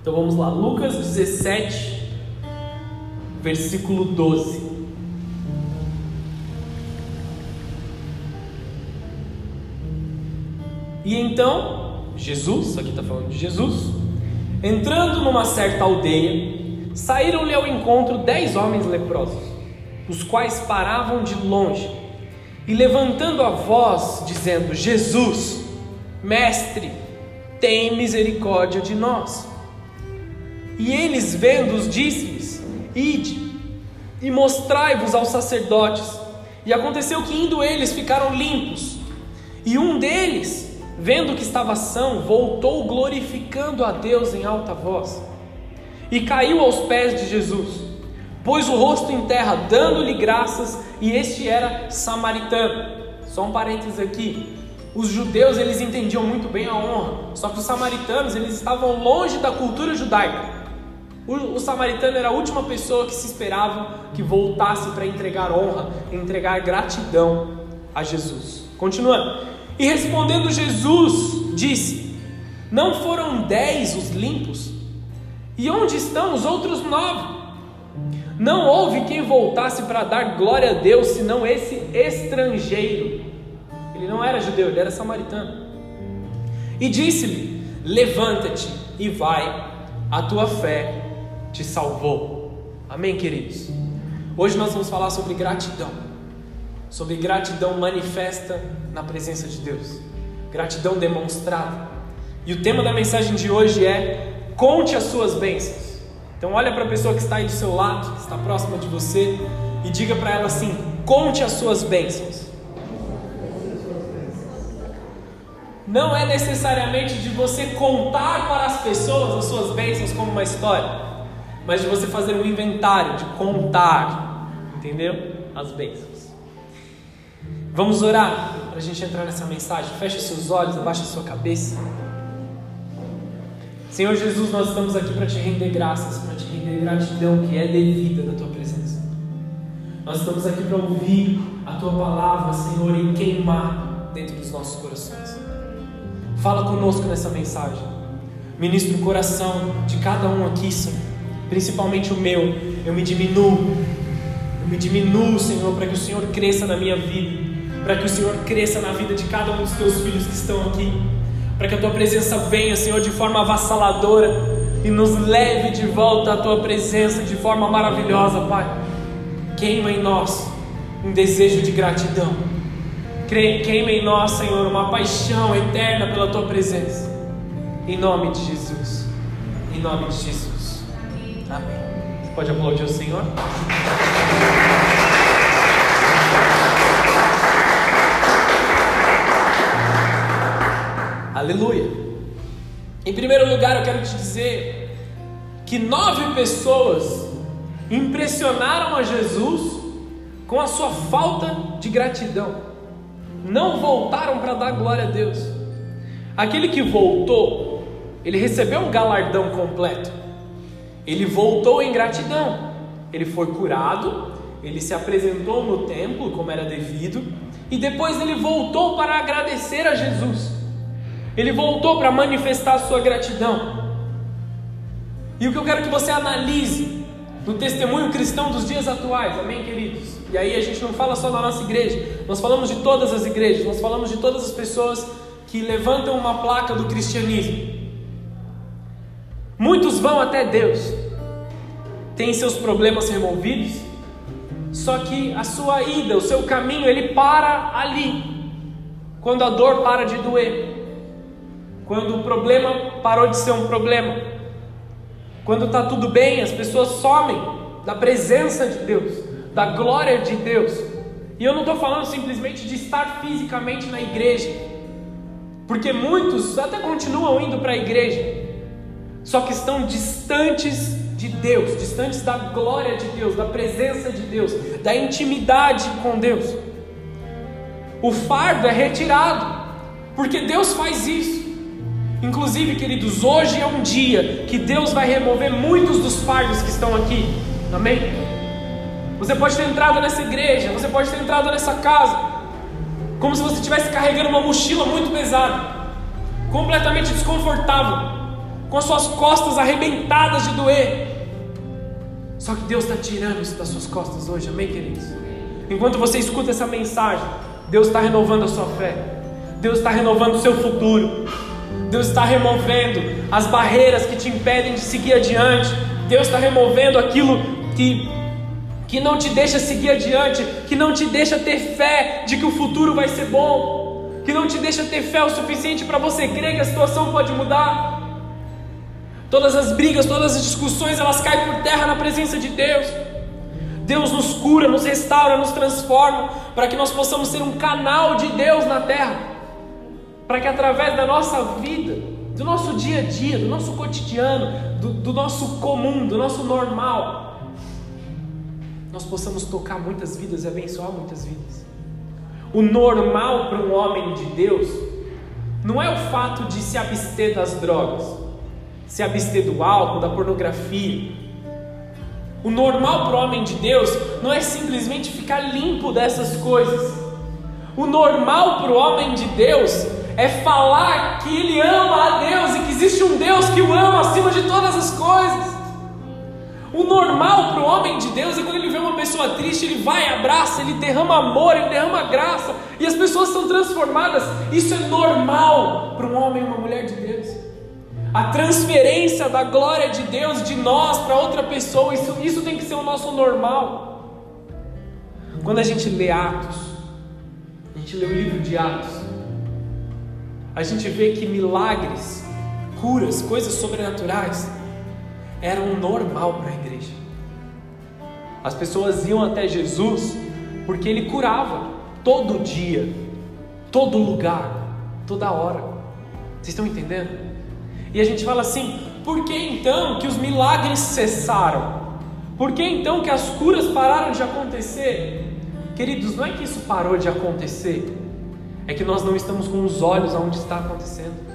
Então vamos lá, Lucas 17, versículo 12. E então, Jesus, aqui está falando de Jesus, entrando numa certa aldeia, saíram-lhe ao encontro dez homens leprosos, os quais paravam de longe, e levantando a voz, dizendo: Jesus, Mestre, tem misericórdia de nós. E eles, vendo-os, disse-lhes: Ide e mostrai-vos aos sacerdotes. E aconteceu que, indo eles, ficaram limpos. E um deles, vendo que estava são, voltou glorificando a Deus em alta voz. E caiu aos pés de Jesus, pôs o rosto em terra, dando-lhe graças, e este era samaritano. Só um parênteses aqui. Os judeus eles entendiam muito bem a honra, só que os samaritanos eles estavam longe da cultura judaica. O, o samaritano era a última pessoa que se esperava que voltasse para entregar honra, entregar gratidão a Jesus. Continuando. E respondendo Jesus, disse: Não foram dez os limpos? E onde estão os outros nove? Não houve quem voltasse para dar glória a Deus senão esse estrangeiro. Ele não era judeu, ele era samaritano. E disse-lhe: Levanta-te e vai, a tua fé te salvou. Amém, queridos? Hoje nós vamos falar sobre gratidão. Sobre gratidão manifesta na presença de Deus. Gratidão demonstrada. E o tema da mensagem de hoje é: conte as suas bênçãos. Então olha para a pessoa que está aí do seu lado, que está próxima de você, e diga para ela assim: conte as suas bênçãos. Não é necessariamente de você contar para as pessoas as suas bênçãos como uma história, mas de você fazer um inventário, de contar, entendeu? As bênçãos. Vamos orar para a gente entrar nessa mensagem. Feche seus olhos, abaixe a sua cabeça. Senhor Jesus, nós estamos aqui para te render graças, para te render gratidão que é devida da tua presença. Nós estamos aqui para ouvir a tua palavra, Senhor, e queimar dentro dos nossos corações. Fala conosco nessa mensagem. Ministra o coração de cada um aqui, Senhor, principalmente o meu. Eu me diminuo. Eu me diminuo, Senhor, para que o Senhor cresça na minha vida, para que o Senhor cresça na vida de cada um dos teus filhos que estão aqui para que a tua presença venha, Senhor, de forma avassaladora e nos leve de volta à tua presença de forma maravilhosa, Pai. Queima em nós um desejo de gratidão, queima em nós, Senhor, uma paixão eterna pela tua presença, em nome de Jesus, em nome de Jesus, amém. Você pode aplaudir o Senhor? Aleluia. Em primeiro lugar, eu quero te dizer que nove pessoas impressionaram a Jesus com a sua falta de gratidão. Não voltaram para dar glória a Deus. Aquele que voltou, ele recebeu um galardão completo. Ele voltou em gratidão. Ele foi curado, ele se apresentou no templo como era devido, e depois ele voltou para agradecer a Jesus. Ele voltou para manifestar sua gratidão. E o que eu quero que você analise no testemunho cristão dos dias atuais, amém, queridos? E aí a gente não fala só da nossa igreja, nós falamos de todas as igrejas, nós falamos de todas as pessoas que levantam uma placa do cristianismo. Muitos vão até Deus, têm seus problemas removidos, só que a sua ida, o seu caminho, ele para ali, quando a dor para de doer quando o problema parou de ser um problema, quando está tudo bem, as pessoas somem da presença de Deus, da glória de Deus. E eu não estou falando simplesmente de estar fisicamente na igreja, porque muitos até continuam indo para a igreja, só que estão distantes de Deus, distantes da glória de Deus, da presença de Deus, da intimidade com Deus. O fardo é retirado, porque Deus faz isso. Inclusive, queridos, hoje é um dia que Deus vai remover muitos dos fardos que estão aqui. Amém? Você pode ter entrado nessa igreja, você pode ter entrado nessa casa, como se você estivesse carregando uma mochila muito pesada, completamente desconfortável. com as suas costas arrebentadas de doer. Só que Deus está tirando isso das suas costas hoje, amém, queridos? Enquanto você escuta essa mensagem, Deus está renovando a sua fé, Deus está renovando o seu futuro, Deus está removendo as barreiras que te impedem de seguir adiante, Deus está removendo aquilo que, que não te deixa seguir adiante, que não te deixa ter fé de que o futuro vai ser bom, que não te deixa ter fé o suficiente para você crer que a situação pode mudar. Todas as brigas, todas as discussões, elas caem por terra na presença de Deus. Deus nos cura, nos restaura, nos transforma, para que nós possamos ser um canal de Deus na terra. Para que através da nossa vida, do nosso dia a dia, do nosso cotidiano, do, do nosso comum, do nosso normal, nós possamos tocar muitas vidas e abençoar muitas vidas. O normal para um homem de Deus não é o fato de se abster das drogas se abster do álcool, da pornografia. O normal para o homem de Deus não é simplesmente ficar limpo dessas coisas. O normal para o homem de Deus é falar que ele ama a Deus e que existe um Deus que o ama acima de todas as coisas. O normal para o homem de Deus é quando ele vê uma pessoa triste, ele vai, abraça, ele derrama amor, ele derrama graça e as pessoas são transformadas. Isso é normal para um homem e uma mulher de Deus a transferência da glória de Deus de nós para outra pessoa, isso, isso tem que ser o nosso normal. Quando a gente lê Atos, a gente lê o livro de Atos, a gente vê que milagres, curas, coisas sobrenaturais eram normal para a igreja. As pessoas iam até Jesus porque ele curava todo dia, todo lugar, toda hora. Vocês estão entendendo? E a gente fala assim: por que então que os milagres cessaram? Por que então que as curas pararam de acontecer? Queridos, não é que isso parou de acontecer, é que nós não estamos com os olhos aonde está acontecendo.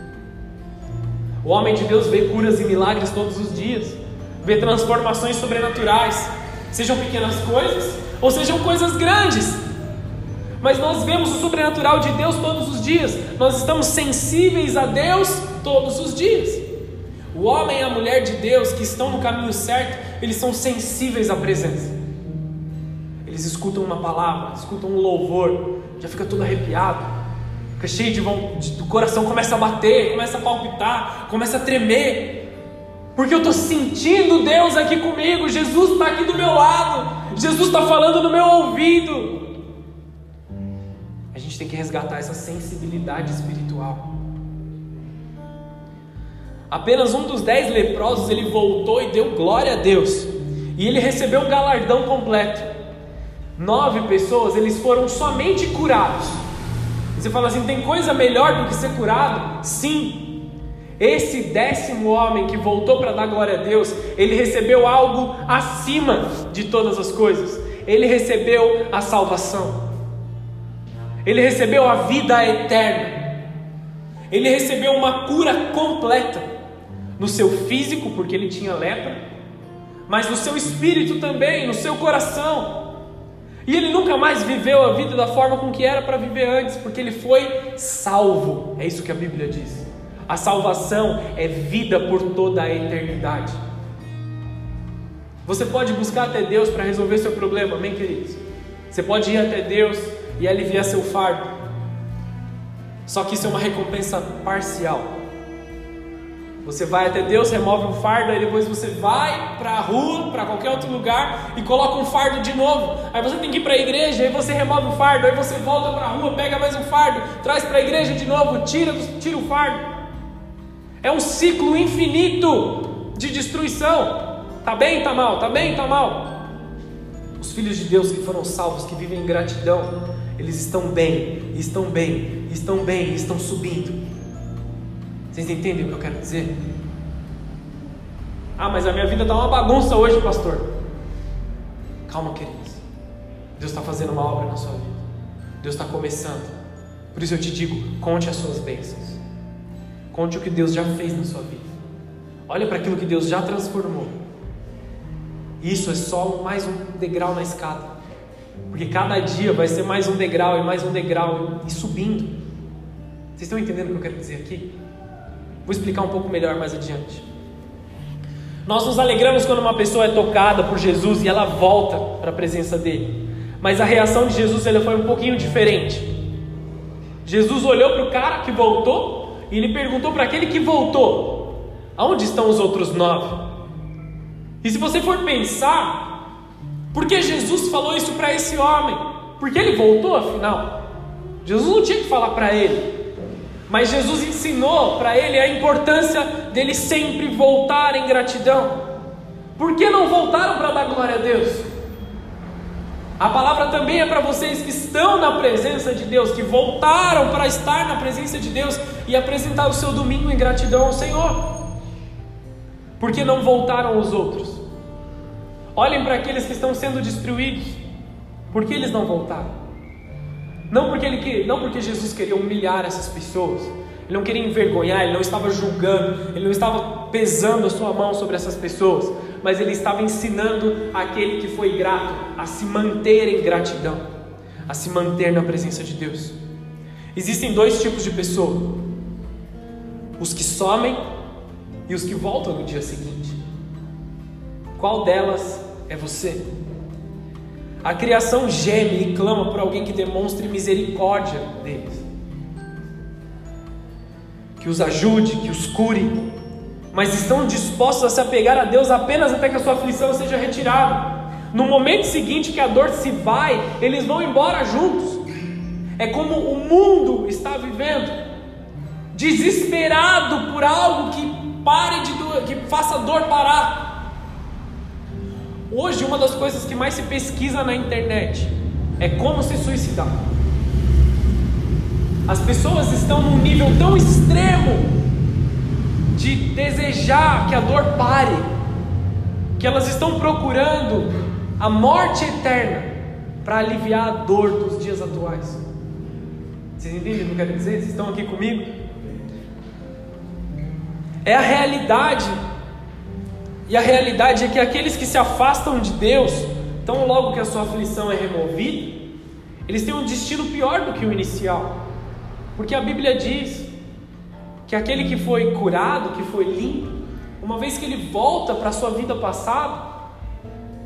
O homem de Deus vê curas e milagres todos os dias, vê transformações sobrenaturais, sejam pequenas coisas ou sejam coisas grandes. Mas nós vemos o sobrenatural de Deus todos os dias, nós estamos sensíveis a Deus todos os dias. O homem e a mulher de Deus que estão no caminho certo, eles são sensíveis à presença. Eles escutam uma palavra, escutam um louvor, já fica todo arrepiado, fica cheio de, de o coração começa a bater, começa a palpitar, começa a tremer. Porque eu estou sentindo Deus aqui comigo, Jesus está aqui do meu lado, Jesus está falando no meu ouvido. A gente tem que resgatar essa sensibilidade espiritual. Apenas um dos dez leprosos ele voltou e deu glória a Deus. E ele recebeu um galardão completo. Nove pessoas eles foram somente curados. Você fala assim: tem coisa melhor do que ser curado? Sim. Esse décimo homem que voltou para dar glória a Deus, ele recebeu algo acima de todas as coisas. Ele recebeu a salvação. Ele recebeu a vida eterna. Ele recebeu uma cura completa no seu físico, porque ele tinha lepra, mas no seu espírito também, no seu coração. E ele nunca mais viveu a vida da forma com que era para viver antes, porque ele foi salvo. É isso que a Bíblia diz. A salvação é vida por toda a eternidade. Você pode buscar até Deus para resolver seu problema, amém, queridos? Você pode ir até Deus e aliviar seu fardo. Só que isso é uma recompensa parcial. Você vai até Deus, remove um fardo, aí depois você vai para a rua, para qualquer outro lugar e coloca um fardo de novo. Aí você tem que ir para a igreja, aí você remove o fardo, aí você volta para a rua, pega mais um fardo, traz para a igreja de novo, tira, tira o fardo. É um ciclo infinito de destruição. Tá bem, tá mal, tá bem, tá mal. Os filhos de Deus que foram salvos, que vivem em gratidão, eles estão bem, estão bem, estão bem, estão subindo. Vocês entendem o que eu quero dizer? Ah, mas a minha vida está uma bagunça hoje, pastor. Calma, queridos. Deus está fazendo uma obra na sua vida. Deus está começando. Por isso eu te digo: conte as suas bênçãos. Conte o que Deus já fez na sua vida. Olha para aquilo que Deus já transformou. Isso é só mais um degrau na escada. Porque cada dia vai ser mais um degrau e mais um degrau e subindo. Vocês estão entendendo o que eu quero dizer aqui? Vou explicar um pouco melhor mais adiante. Nós nos alegramos quando uma pessoa é tocada por Jesus e ela volta para a presença dele. Mas a reação de Jesus ela foi um pouquinho diferente. Jesus olhou para o cara que voltou e ele perguntou para aquele que voltou: Aonde estão os outros nove? E se você for pensar, por que Jesus falou isso para esse homem? Porque ele voltou afinal. Jesus não tinha que falar para ele. Mas Jesus ensinou para ele a importância dele sempre voltar em gratidão. Por que não voltaram para dar glória a Deus? A palavra também é para vocês que estão na presença de Deus, que voltaram para estar na presença de Deus e apresentar o seu domingo em gratidão ao Senhor. Por que não voltaram os outros? Olhem para aqueles que estão sendo destruídos. Por que eles não voltaram? Não porque, ele, não porque Jesus queria humilhar essas pessoas, ele não queria envergonhar, ele não estava julgando, ele não estava pesando a sua mão sobre essas pessoas, mas ele estava ensinando aquele que foi grato a se manter em gratidão, a se manter na presença de Deus. Existem dois tipos de pessoa: os que somem e os que voltam no dia seguinte. Qual delas é você? A criação geme e clama por alguém que demonstre misericórdia deles, que os ajude, que os cure, mas estão dispostos a se apegar a Deus apenas até que a sua aflição seja retirada. No momento seguinte que a dor se vai, eles vão embora juntos. É como o mundo está vivendo, desesperado por algo que pare de que faça a dor parar. Hoje, uma das coisas que mais se pesquisa na internet é como se suicidar. As pessoas estão num nível tão extremo de desejar que a dor pare, que elas estão procurando a morte eterna para aliviar a dor dos dias atuais. Vocês entendem o que eu quero dizer? Vocês estão aqui comigo? É a realidade e a realidade é que aqueles que se afastam de Deus, tão logo que a sua aflição é removida, eles têm um destino pior do que o inicial. Porque a Bíblia diz que aquele que foi curado, que foi limpo, uma vez que ele volta para a sua vida passada,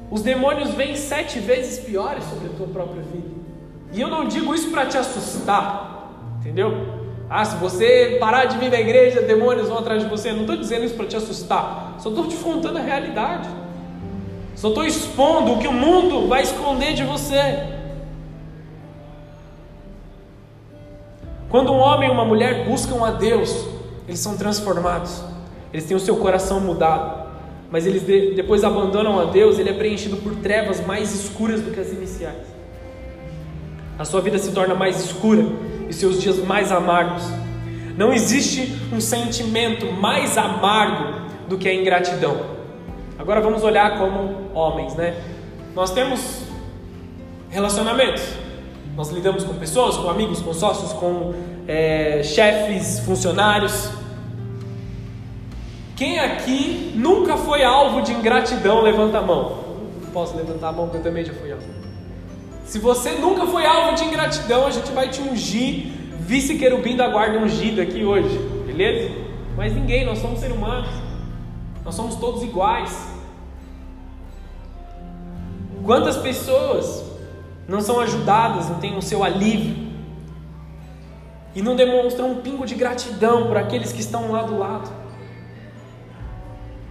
os demônios vêm sete vezes piores sobre a tua própria vida. E eu não digo isso para te assustar, entendeu? Ah, se você parar de vir na igreja, demônios vão atrás de você. Não estou dizendo isso para te assustar, só estou te contando a realidade. Só estou expondo o que o mundo vai esconder de você. Quando um homem e uma mulher buscam a Deus, eles são transformados, eles têm o seu coração mudado, mas eles depois abandonam a Deus, ele é preenchido por trevas mais escuras do que as iniciais. A sua vida se torna mais escura e seus dias mais amargos. Não existe um sentimento mais amargo do que a ingratidão. Agora vamos olhar como homens, né? Nós temos relacionamentos. Nós lidamos com pessoas, com amigos, com sócios, com é, chefes, funcionários. Quem aqui nunca foi alvo de ingratidão? Levanta a mão. Posso levantar a mão porque eu também já fui alvo. Se você nunca foi alvo de ingratidão, a gente vai te ungir, vice-querubim da guarda ungido aqui hoje, beleza? Mas ninguém, nós somos seres humanos, nós somos todos iguais. Quantas pessoas não são ajudadas, não têm o seu alívio e não demonstram um pingo de gratidão por aqueles que estão lá do lado?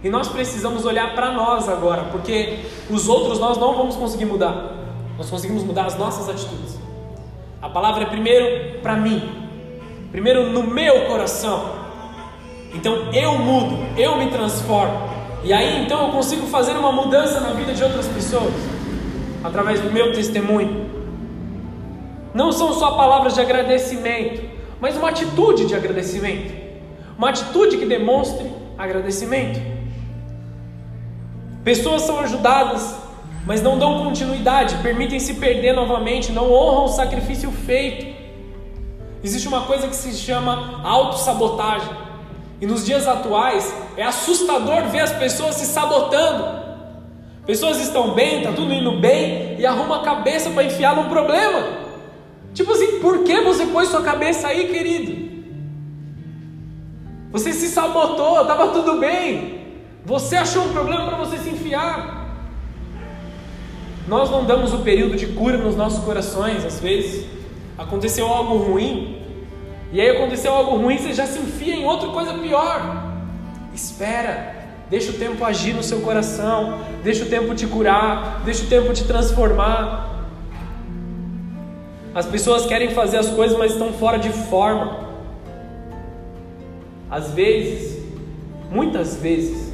E nós precisamos olhar para nós agora, porque os outros nós não vamos conseguir mudar. Nós conseguimos mudar as nossas atitudes. A palavra é primeiro para mim, primeiro no meu coração. Então eu mudo, eu me transformo. E aí então eu consigo fazer uma mudança na vida de outras pessoas através do meu testemunho. Não são só palavras de agradecimento, mas uma atitude de agradecimento. Uma atitude que demonstre agradecimento. Pessoas são ajudadas mas não dão continuidade, permitem se perder novamente, não honram o sacrifício feito. Existe uma coisa que se chama autossabotagem. E nos dias atuais é assustador ver as pessoas se sabotando. Pessoas estão bem, está tudo indo bem e arruma a cabeça para enfiar num problema. Tipo assim, por que você pôs sua cabeça aí, querido? Você se sabotou, estava tudo bem. Você achou um problema para você se enfiar. Nós não damos o período de cura nos nossos corações, às vezes. Aconteceu algo ruim, e aí aconteceu algo ruim, você já se enfia em outra coisa pior. Espera, deixa o tempo agir no seu coração, deixa o tempo te curar, deixa o tempo te transformar. As pessoas querem fazer as coisas, mas estão fora de forma. Às vezes, muitas vezes,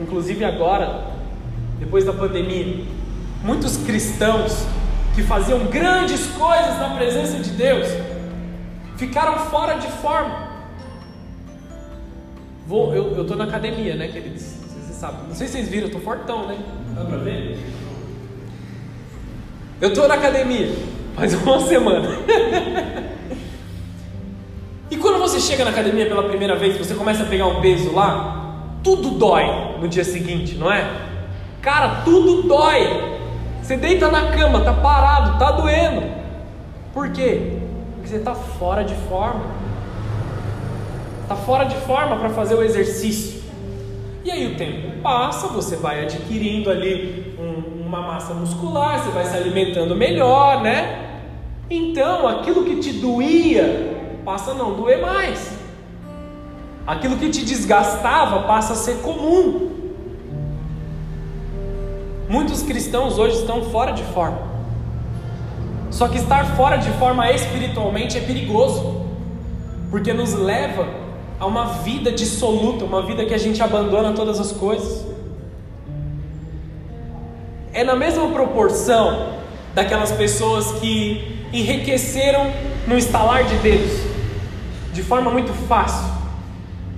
inclusive agora, depois da pandemia, muitos cristãos que faziam grandes coisas na presença de Deus ficaram fora de forma. Vou, eu estou na academia, né, queridos? Vocês sabem. Não sei se vocês viram, eu estou fortão, né? Dá para ver? Eu estou na academia. Faz uma semana. e quando você chega na academia pela primeira vez, você começa a pegar um peso lá, tudo dói no dia seguinte, não é? Cara, tudo dói. Você deita na cama, tá parado, tá doendo. Por quê? Porque você está fora de forma. Está fora de forma para fazer o exercício. E aí o tempo passa, você vai adquirindo ali um, uma massa muscular, você vai se alimentando melhor, né? Então, aquilo que te doía passa a não doer mais. Aquilo que te desgastava passa a ser comum. Muitos cristãos hoje estão fora de forma. Só que estar fora de forma espiritualmente é perigoso, porque nos leva a uma vida dissoluta, uma vida que a gente abandona todas as coisas. É na mesma proporção daquelas pessoas que enriqueceram no estalar de dedos, de forma muito fácil.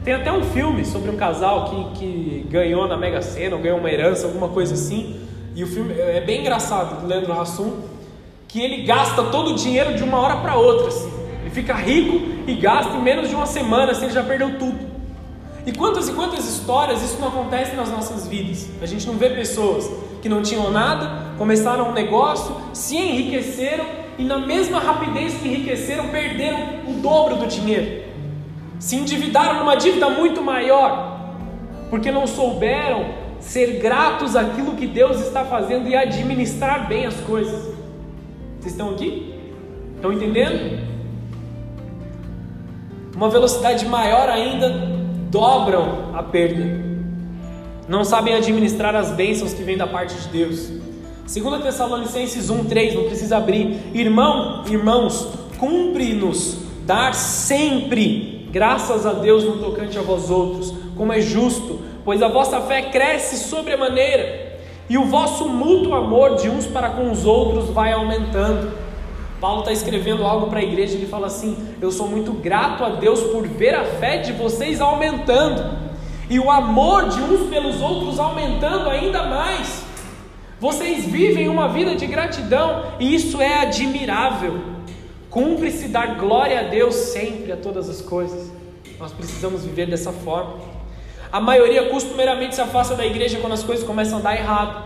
Tem até um filme sobre um casal que, que ganhou na Mega Sena, ou ganhou uma herança, alguma coisa assim. E o filme é bem engraçado, do Leandro Hassum, que ele gasta todo o dinheiro de uma hora para outra. Assim. Ele fica rico e gasta em menos de uma semana, assim, ele já perdeu tudo. E quantas e quantas histórias isso não acontece nas nossas vidas? A gente não vê pessoas que não tinham nada, começaram um negócio, se enriqueceram e na mesma rapidez que enriqueceram, perderam o dobro do dinheiro. Se endividaram numa dívida muito maior, porque não souberam ser gratos àquilo que Deus está fazendo e administrar bem as coisas. Vocês estão aqui? Estão entendendo? Uma velocidade maior ainda dobram a perda. Não sabem administrar as bênçãos que vêm da parte de Deus. 2 Tessalonicenses 1,3, não precisa abrir. Irmão, irmãos, cumpre-nos dar sempre graças a Deus no tocante a vós outros, como é justo, pois a vossa fé cresce sobremaneira, e o vosso mútuo amor de uns para com os outros vai aumentando. Paulo está escrevendo algo para a igreja, ele fala assim: Eu sou muito grato a Deus por ver a fé de vocês aumentando, e o amor de uns pelos outros aumentando ainda mais. Vocês vivem uma vida de gratidão e isso é admirável. Cumpre-se dar glória a Deus sempre a todas as coisas. Nós precisamos viver dessa forma. A maioria costumeiramente se afasta da igreja quando as coisas começam a dar errado.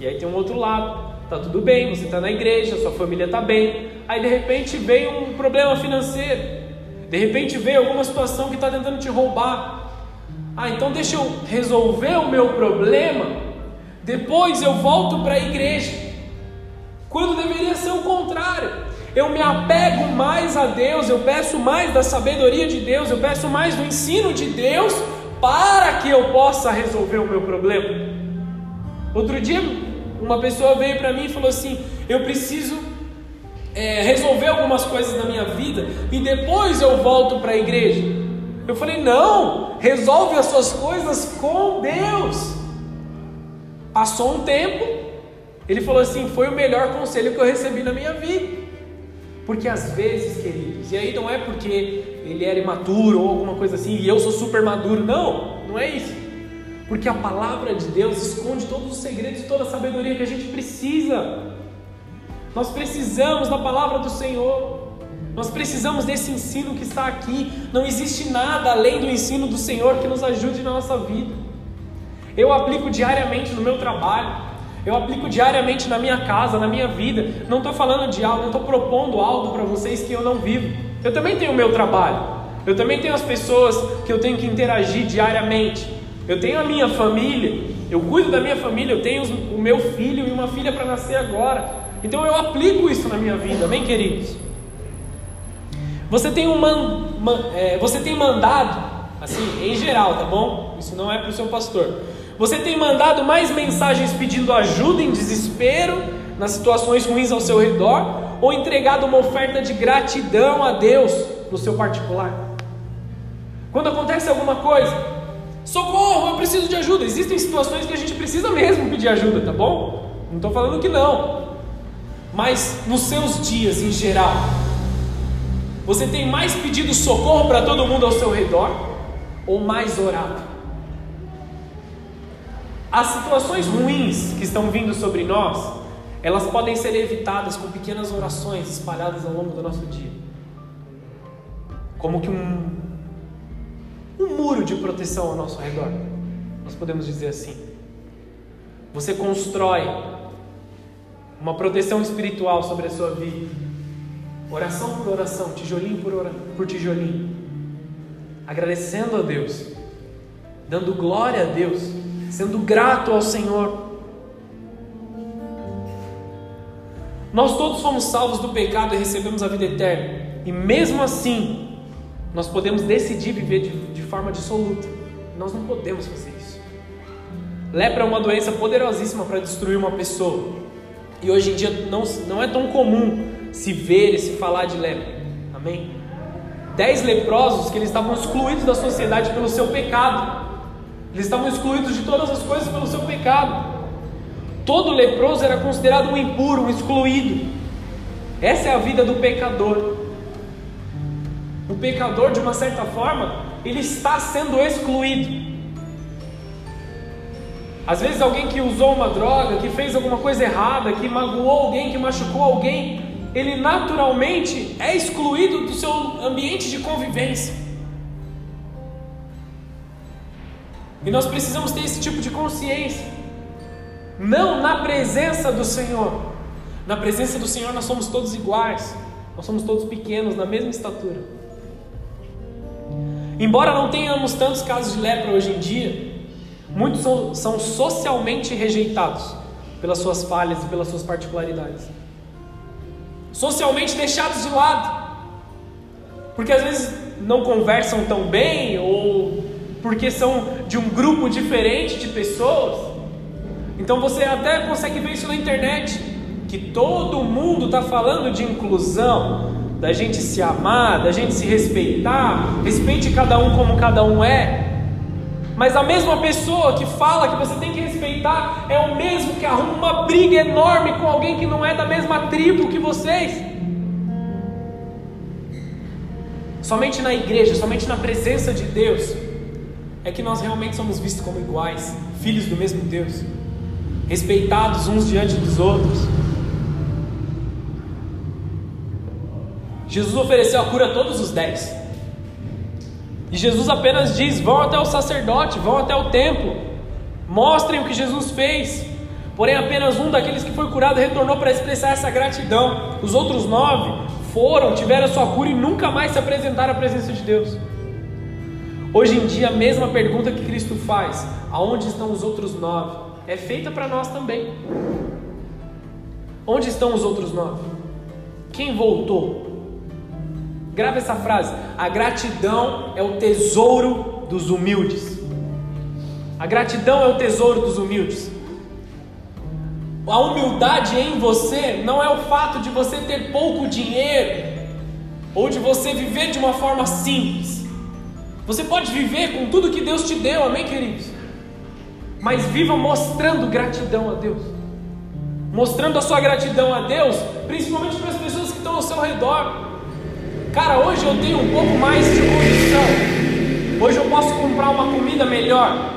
E aí tem um outro lado. Tá tudo bem, você está na igreja, sua família está bem. Aí de repente vem um problema financeiro. De repente vem alguma situação que está tentando te roubar. Ah, então deixa eu resolver o meu problema depois eu volto para a igreja. Quando deveria ser o contrário. Eu me apego mais a Deus, eu peço mais da sabedoria de Deus, eu peço mais do ensino de Deus para que eu possa resolver o meu problema. Outro dia, uma pessoa veio para mim e falou assim: Eu preciso é, resolver algumas coisas na minha vida e depois eu volto para a igreja. Eu falei: Não, resolve as suas coisas com Deus. Passou um tempo, ele falou assim: foi o melhor conselho que eu recebi na minha vida. Porque às vezes, queridos, e aí não é porque ele era imaturo ou alguma coisa assim, e eu sou super maduro, não, não é isso. Porque a palavra de Deus esconde todos os segredos e toda a sabedoria que a gente precisa. Nós precisamos da palavra do Senhor. Nós precisamos desse ensino que está aqui. Não existe nada além do ensino do Senhor que nos ajude na nossa vida. Eu aplico diariamente no meu trabalho, eu aplico diariamente na minha casa, na minha vida. Não estou falando de algo, não estou propondo algo para vocês que eu não vivo. Eu também tenho o meu trabalho, eu também tenho as pessoas que eu tenho que interagir diariamente. Eu tenho a minha família, eu cuido da minha família, eu tenho o meu filho e uma filha para nascer agora. Então eu aplico isso na minha vida, amém, queridos? Você tem um man, man, é, você tem mandado, assim, em geral, tá bom? Isso não é para o seu pastor. Você tem mandado mais mensagens pedindo ajuda em desespero nas situações ruins ao seu redor ou entregado uma oferta de gratidão a Deus no seu particular? Quando acontece alguma coisa, socorro, eu preciso de ajuda. Existem situações que a gente precisa mesmo pedir ajuda, tá bom? Não estou falando que não. Mas nos seus dias em geral, você tem mais pedido socorro para todo mundo ao seu redor ou mais orado? As situações ruins que estão vindo sobre nós, elas podem ser evitadas com pequenas orações espalhadas ao longo do nosso dia. Como que um, um muro de proteção ao nosso redor. Nós podemos dizer assim. Você constrói uma proteção espiritual sobre a sua vida. Oração por oração, tijolinho por, por tijolinho. Agradecendo a Deus, dando glória a Deus, sendo grato ao Senhor Nós todos fomos salvos do pecado e recebemos a vida eterna. E mesmo assim, nós podemos decidir viver de, de forma dissoluta. Nós não podemos fazer isso. Lepra é uma doença poderosíssima para destruir uma pessoa. E hoje em dia não, não é tão comum se ver e se falar de lepra. Amém? Dez leprosos que eles estavam excluídos da sociedade pelo seu pecado. Eles estavam excluídos de todas as coisas pelo seu pecado. Todo leproso era considerado um impuro, um excluído. Essa é a vida do pecador. O pecador, de uma certa forma, ele está sendo excluído. Às vezes, alguém que usou uma droga, que fez alguma coisa errada, que magoou alguém, que machucou alguém, ele naturalmente é excluído do seu ambiente de convivência. E nós precisamos ter esse tipo de consciência. Não na presença do Senhor. Na presença do Senhor nós somos todos iguais. Nós somos todos pequenos, na mesma estatura. Embora não tenhamos tantos casos de lepra hoje em dia, muitos são, socialmente rejeitados pelas suas falhas e pelas suas particularidades. Socialmente deixados de lado. Porque às vezes não conversam tão bem ou porque são de um grupo diferente de pessoas. Então você até consegue ver isso na internet, que todo mundo está falando de inclusão, da gente se amar, da gente se respeitar, respeite cada um como cada um é. Mas a mesma pessoa que fala que você tem que respeitar é o mesmo que arruma uma briga enorme com alguém que não é da mesma tribo que vocês. Somente na igreja, somente na presença de Deus, é que nós realmente somos vistos como iguais, filhos do mesmo Deus respeitados uns diante dos outros. Jesus ofereceu a cura a todos os dez. E Jesus apenas diz: vão até o sacerdote, vão até o templo, mostrem o que Jesus fez. Porém, apenas um daqueles que foi curado retornou para expressar essa gratidão. Os outros nove foram, tiveram sua cura e nunca mais se apresentaram à presença de Deus. Hoje em dia, a mesma pergunta que Cristo faz: aonde estão os outros nove? é feita para nós também. Onde estão os outros nove? Quem voltou? Grave essa frase: a gratidão é o tesouro dos humildes. A gratidão é o tesouro dos humildes. A humildade em você não é o fato de você ter pouco dinheiro ou de você viver de uma forma simples. Você pode viver com tudo que Deus te deu, amém, queridos? mas viva mostrando gratidão a Deus. Mostrando a sua gratidão a Deus, principalmente para as pessoas que estão ao seu redor. Cara, hoje eu tenho um pouco mais de condição. Hoje eu posso comprar uma comida melhor.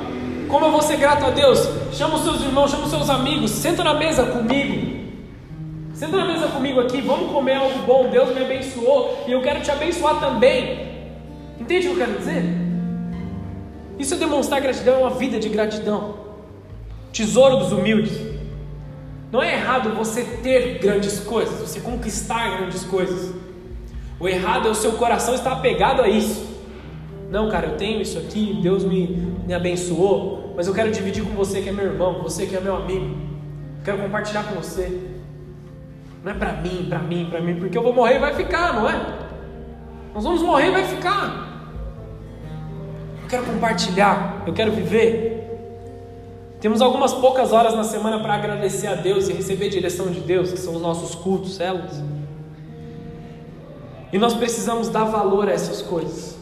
Como eu vou ser grato a Deus? Chama os seus irmãos, chama os seus amigos, senta na mesa comigo. Senta na mesa comigo aqui, vamos comer algo bom. Deus me abençoou e eu quero te abençoar também. Entende o que eu quero dizer? Isso é demonstrar gratidão, é uma vida de gratidão. Tesouro dos humildes. Não é errado você ter grandes coisas, você conquistar grandes coisas. O errado é o seu coração estar apegado a isso. Não, cara, eu tenho isso aqui, Deus me, me abençoou, mas eu quero dividir com você que é meu irmão, você que é meu amigo. Quero compartilhar com você. Não é para mim, para mim, para mim, porque eu vou morrer e vai ficar, não é? Nós vamos morrer e vai ficar. Quero compartilhar, eu quero viver. Temos algumas poucas horas na semana para agradecer a Deus e receber direção de Deus, que são os nossos cultos, células. E nós precisamos dar valor a essas coisas.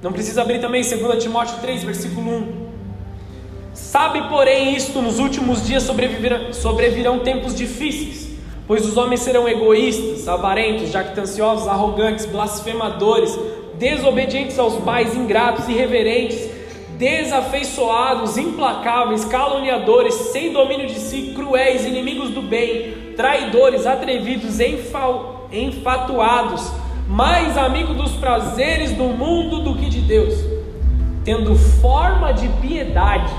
Não precisa abrir também 2 Timóteo 3, versículo 1. Sabe, porém, isto: nos últimos dias sobrevirão tempos difíceis, pois os homens serão egoístas, avarentos, jactanciosos, arrogantes, blasfemadores, desobedientes aos pais, ingratos, irreverentes, desafeiçoados, implacáveis, caluniadores, sem domínio de si, cruéis, inimigos do bem, traidores, atrevidos, enfatuados mais amigo dos prazeres do mundo do que de Deus, tendo forma de piedade,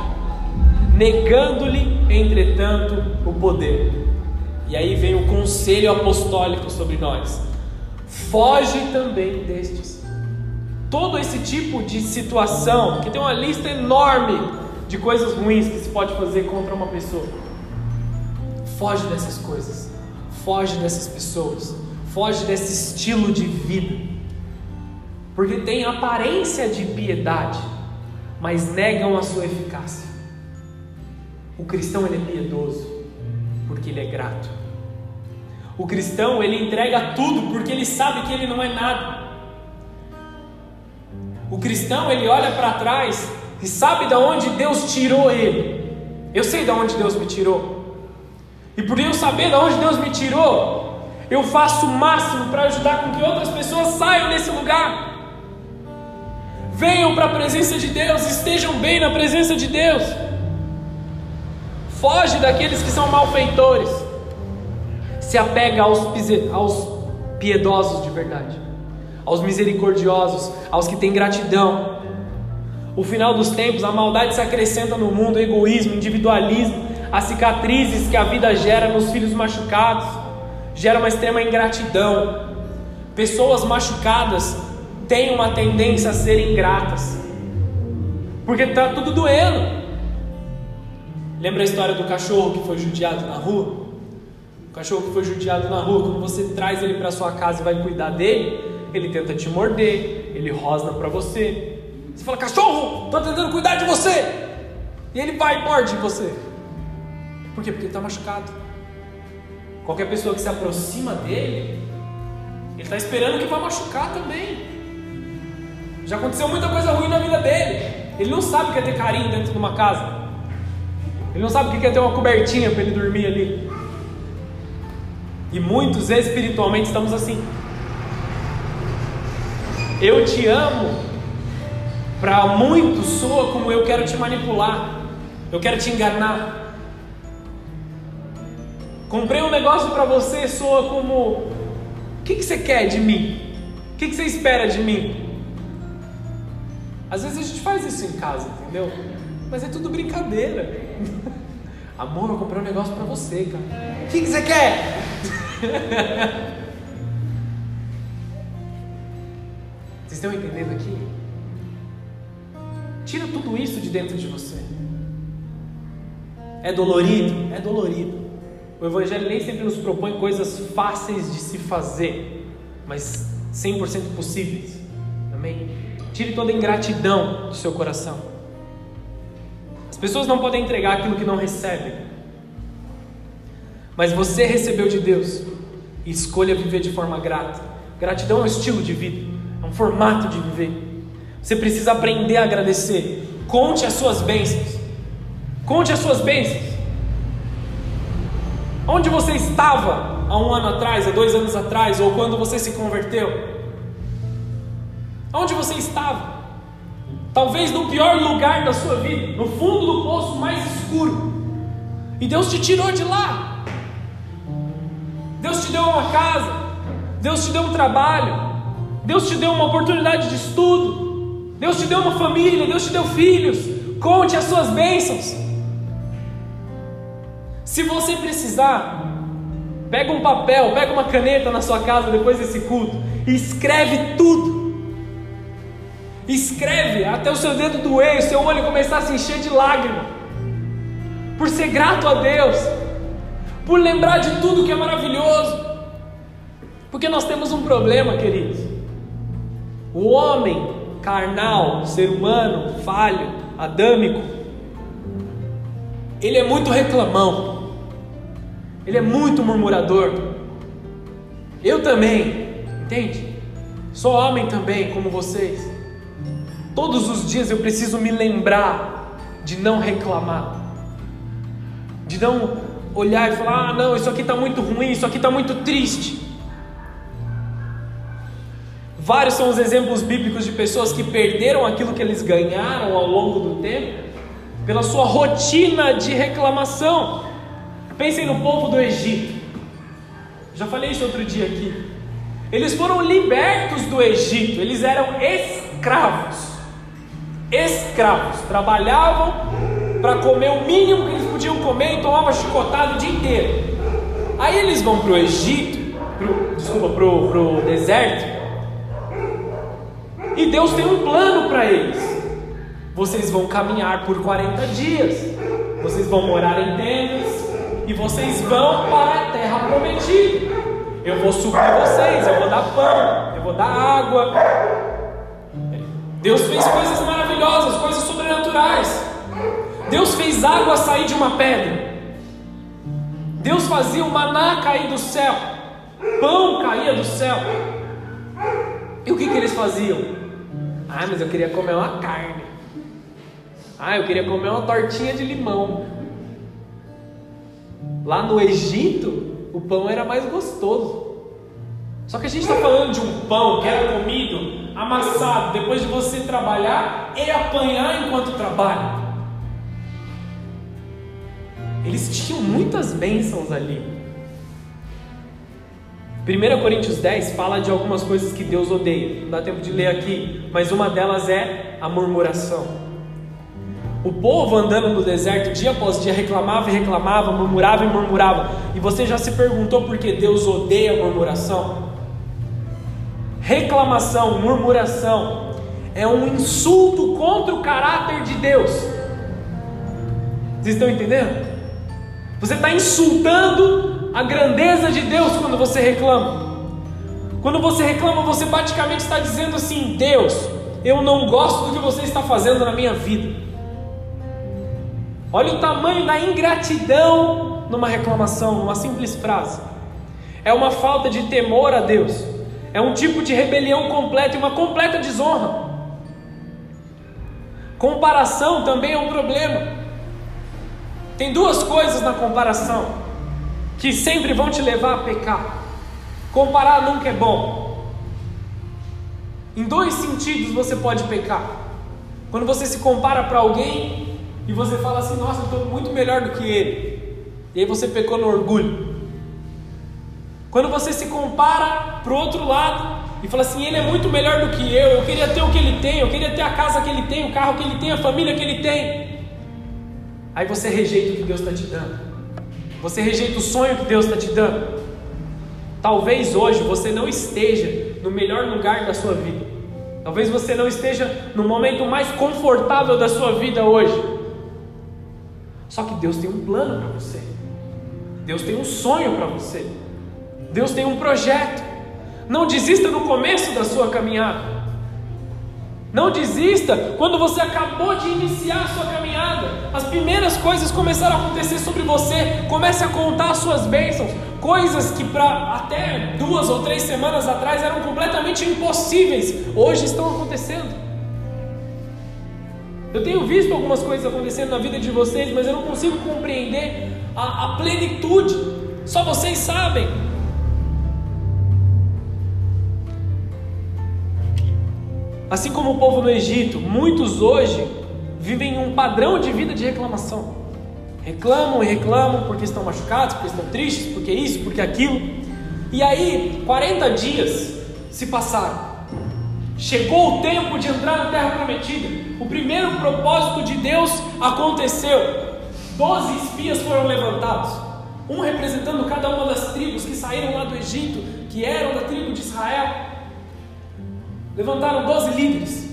negando-lhe, entretanto, o poder. E aí vem o conselho apostólico sobre nós: foge também destes. Todo esse tipo de situação, que tem uma lista enorme de coisas ruins que se pode fazer contra uma pessoa. Foge dessas coisas, foge dessas pessoas foge desse estilo de vida, porque tem aparência de piedade, mas negam a sua eficácia. O cristão ele é piedoso porque ele é grato. O cristão ele entrega tudo porque ele sabe que ele não é nada. O cristão ele olha para trás e sabe de onde Deus tirou ele. Eu sei de onde Deus me tirou. E por eu saber de onde Deus me tirou, eu faço o máximo para ajudar com que outras pessoas saiam desse lugar. Venham para a presença de Deus, estejam bem na presença de Deus. Foge daqueles que são malfeitores. Se apega aos, aos piedosos de verdade, aos misericordiosos, aos que têm gratidão. O final dos tempos, a maldade se acrescenta no mundo, egoísmo, individualismo, as cicatrizes que a vida gera nos filhos machucados gera uma extrema ingratidão. Pessoas machucadas têm uma tendência a serem ingratas, porque está tudo doendo. Lembra a história do cachorro que foi judiado na rua? O cachorro que foi judiado na rua, quando você traz ele para sua casa e vai cuidar dele, ele tenta te morder, ele rosna para você. Você fala, cachorro, estou tentando cuidar de você. E ele vai e morde você. Por quê? Porque ele está machucado. Qualquer pessoa que se aproxima dele, ele está esperando que vai machucar também. Já aconteceu muita coisa ruim na vida dele. Ele não sabe o que é ter carinho dentro de uma casa. Ele não sabe o que é ter uma cobertinha para ele dormir ali. E muitos espiritualmente estamos assim. Eu te amo, para muitos soa como eu quero te manipular, eu quero te enganar. Comprei um negócio para você, soa como: o que, que você quer de mim? O que, que você espera de mim? Às vezes a gente faz isso em casa, entendeu? Mas é tudo brincadeira. Amor, eu comprei um negócio para você, cara. O que, que você quer? estão entendendo aqui? Tira tudo isso de dentro de você. É dolorido? É dolorido. O Evangelho nem sempre nos propõe coisas fáceis de se fazer, mas 100% possíveis. Amém? Tire toda a ingratidão do seu coração. As pessoas não podem entregar aquilo que não recebem. Mas você recebeu de Deus e escolha viver de forma grata. Gratidão é um estilo de vida, é um formato de viver. Você precisa aprender a agradecer. Conte as suas bênçãos. Conte as suas bênçãos. Onde você estava há um ano atrás, há dois anos atrás, ou quando você se converteu? Onde você estava? Talvez no pior lugar da sua vida, no fundo do poço mais escuro. E Deus te tirou de lá. Deus te deu uma casa, Deus te deu um trabalho, Deus te deu uma oportunidade de estudo, Deus te deu uma família, Deus te deu filhos. Conte as suas bênçãos. Se você precisar, pega um papel, pega uma caneta na sua casa depois desse culto e escreve tudo. Escreve até o seu dedo doer, o seu olho começar a se encher de lágrimas. Por ser grato a Deus, por lembrar de tudo que é maravilhoso. Porque nós temos um problema, queridos. O homem carnal, ser humano, falho, adâmico, ele é muito reclamão, ele é muito murmurador. Eu também, entende? Sou homem também, como vocês. Todos os dias eu preciso me lembrar de não reclamar, de não olhar e falar: ah, não, isso aqui está muito ruim, isso aqui está muito triste. Vários são os exemplos bíblicos de pessoas que perderam aquilo que eles ganharam ao longo do tempo pela sua rotina de reclamação. Pensem no povo do Egito. Já falei isso outro dia aqui. Eles foram libertos do Egito, eles eram escravos. Escravos, trabalhavam para comer o mínimo que eles podiam comer e tomavam chicotada o dia inteiro. Aí eles vão para o Egito, pro, desculpa, para o deserto, e Deus tem um plano para eles. Vocês vão caminhar por 40 dias. Vocês vão morar em tendas e vocês vão para a terra prometida. Eu vou suprir vocês, eu vou dar pão, eu vou dar água. Deus fez coisas maravilhosas, coisas sobrenaturais. Deus fez água sair de uma pedra. Deus fazia o maná cair do céu. Pão caía do céu. E o que, que eles faziam? Ah, mas eu queria comer uma carne. Ah, eu queria comer uma tortinha de limão. Lá no Egito, o pão era mais gostoso. Só que a gente está falando de um pão que era comido, amassado, depois de você trabalhar e apanhar enquanto trabalha. Eles tinham muitas bênçãos ali. 1 Coríntios 10 fala de algumas coisas que Deus odeia. Não dá tempo de ler aqui, mas uma delas é a murmuração. O povo andando no deserto dia após dia reclamava e reclamava, murmurava e murmurava. E você já se perguntou por que Deus odeia a murmuração? Reclamação, murmuração é um insulto contra o caráter de Deus. Vocês estão entendendo? Você está insultando a grandeza de Deus quando você reclama. Quando você reclama, você praticamente está dizendo assim: Deus, eu não gosto do que você está fazendo na minha vida. Olha o tamanho da ingratidão numa reclamação, numa simples frase. É uma falta de temor a Deus. É um tipo de rebelião completa e uma completa desonra. Comparação também é um problema. Tem duas coisas na comparação que sempre vão te levar a pecar. Comparar nunca é bom. Em dois sentidos você pode pecar. Quando você se compara para alguém e você fala assim: Nossa, eu estou muito melhor do que ele. E aí você pecou no orgulho. Quando você se compara para o outro lado e fala assim: Ele é muito melhor do que eu. Eu queria ter o que ele tem. Eu queria ter a casa que ele tem, o carro que ele tem, a família que ele tem. Aí você rejeita o que Deus está te dando. Você rejeita o sonho que Deus está te dando. Talvez hoje você não esteja no melhor lugar da sua vida. Talvez você não esteja no momento mais confortável da sua vida hoje. Só que Deus tem um plano para você. Deus tem um sonho para você. Deus tem um projeto. Não desista no começo da sua caminhada. Não desista quando você acabou de iniciar a sua caminhada. As primeiras coisas começaram a acontecer sobre você. Comece a contar as suas bênçãos. Coisas que para até duas ou três semanas atrás eram completamente impossíveis, hoje estão acontecendo. Eu tenho visto algumas coisas acontecendo na vida de vocês, mas eu não consigo compreender a, a plenitude. Só vocês sabem. Assim como o povo no Egito, muitos hoje vivem um padrão de vida de reclamação. Reclamam e reclamam porque estão machucados, porque estão tristes, porque isso, porque aquilo. E aí, 40 dias se passaram. Chegou o tempo de entrar na terra prometida. O primeiro propósito de Deus aconteceu. Doze espias foram levantados, um representando cada uma das tribos que saíram lá do Egito, que eram da tribo de Israel. Levantaram doze líderes.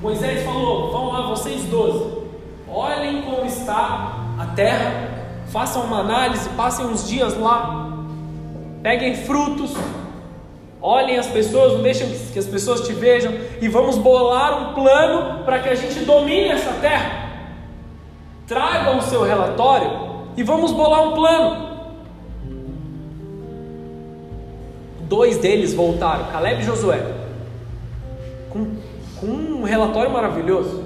Moisés falou: Vão lá, vocês doze, olhem como está a terra, façam uma análise, passem uns dias lá, peguem frutos, olhem as pessoas, não deixem que as pessoas te vejam, e vamos bolar um plano para que a gente domine essa terra. Tragam o seu relatório e vamos bolar um plano. Dois deles voltaram, Caleb e Josué, com, com um relatório maravilhoso.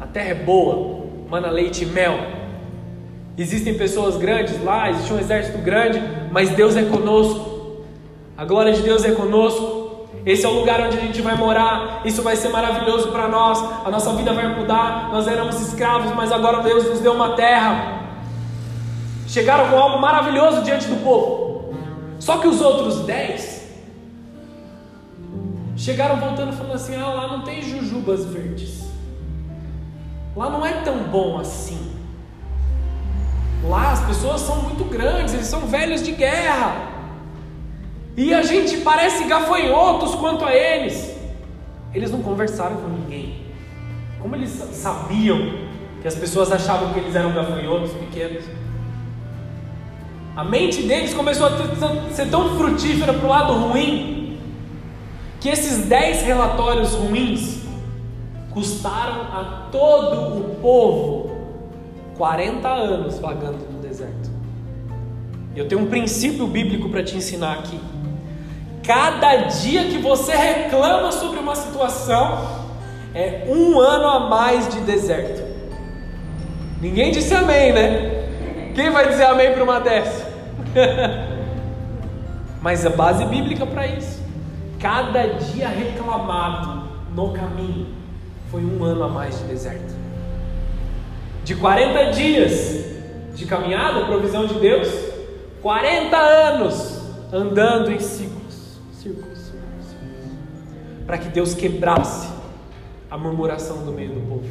A terra é boa, mana leite e mel. Existem pessoas grandes lá, existe um exército grande, mas Deus é conosco. A glória de Deus é conosco. Esse é o lugar onde a gente vai morar. Isso vai ser maravilhoso para nós. A nossa vida vai mudar. Nós éramos escravos, mas agora Deus nos deu uma terra. Chegaram com algo maravilhoso diante do povo. Só que os outros dez chegaram voltando falando assim: ah, lá não tem jujubas verdes. Lá não é tão bom assim. Lá as pessoas são muito grandes, eles são velhos de guerra. E a gente parece gafanhotos quanto a eles. Eles não conversaram com ninguém. Como eles sabiam que as pessoas achavam que eles eram gafanhotos pequenos? A mente deles começou a ser tão frutífera para o lado ruim, que esses dez relatórios ruins custaram a todo o povo 40 anos vagando no deserto. Eu tenho um princípio bíblico para te ensinar aqui. Cada dia que você reclama sobre uma situação é um ano a mais de deserto. Ninguém disse amém, né? Quem vai dizer amém para uma dessa? Mas a base bíblica para isso. Cada dia reclamado no caminho foi um ano a mais de deserto. De 40 dias de caminhada, provisão de Deus, 40 anos andando em círculos, círculos, círculos, círculos para que Deus quebrasse a murmuração do meio do povo.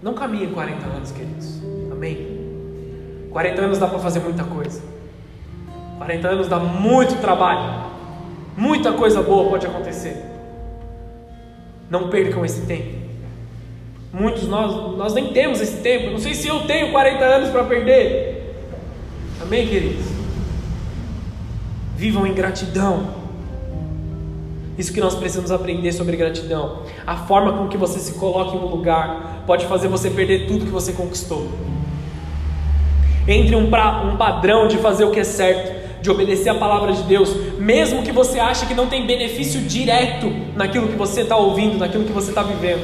Não caminhe 40 anos, queridos. Amém? 40 anos dá para fazer muita coisa. 40 anos dá muito trabalho. Muita coisa boa pode acontecer. Não percam esse tempo. Muitos nós, nós nem temos esse tempo. Não sei se eu tenho 40 anos para perder. Amém, queridos? Vivam em gratidão. Isso que nós precisamos aprender sobre gratidão. A forma com que você se coloca em um lugar pode fazer você perder tudo que você conquistou. Entre um, pra, um padrão de fazer o que é certo, de obedecer a palavra de Deus, mesmo que você ache que não tem benefício direto naquilo que você está ouvindo, naquilo que você está vivendo.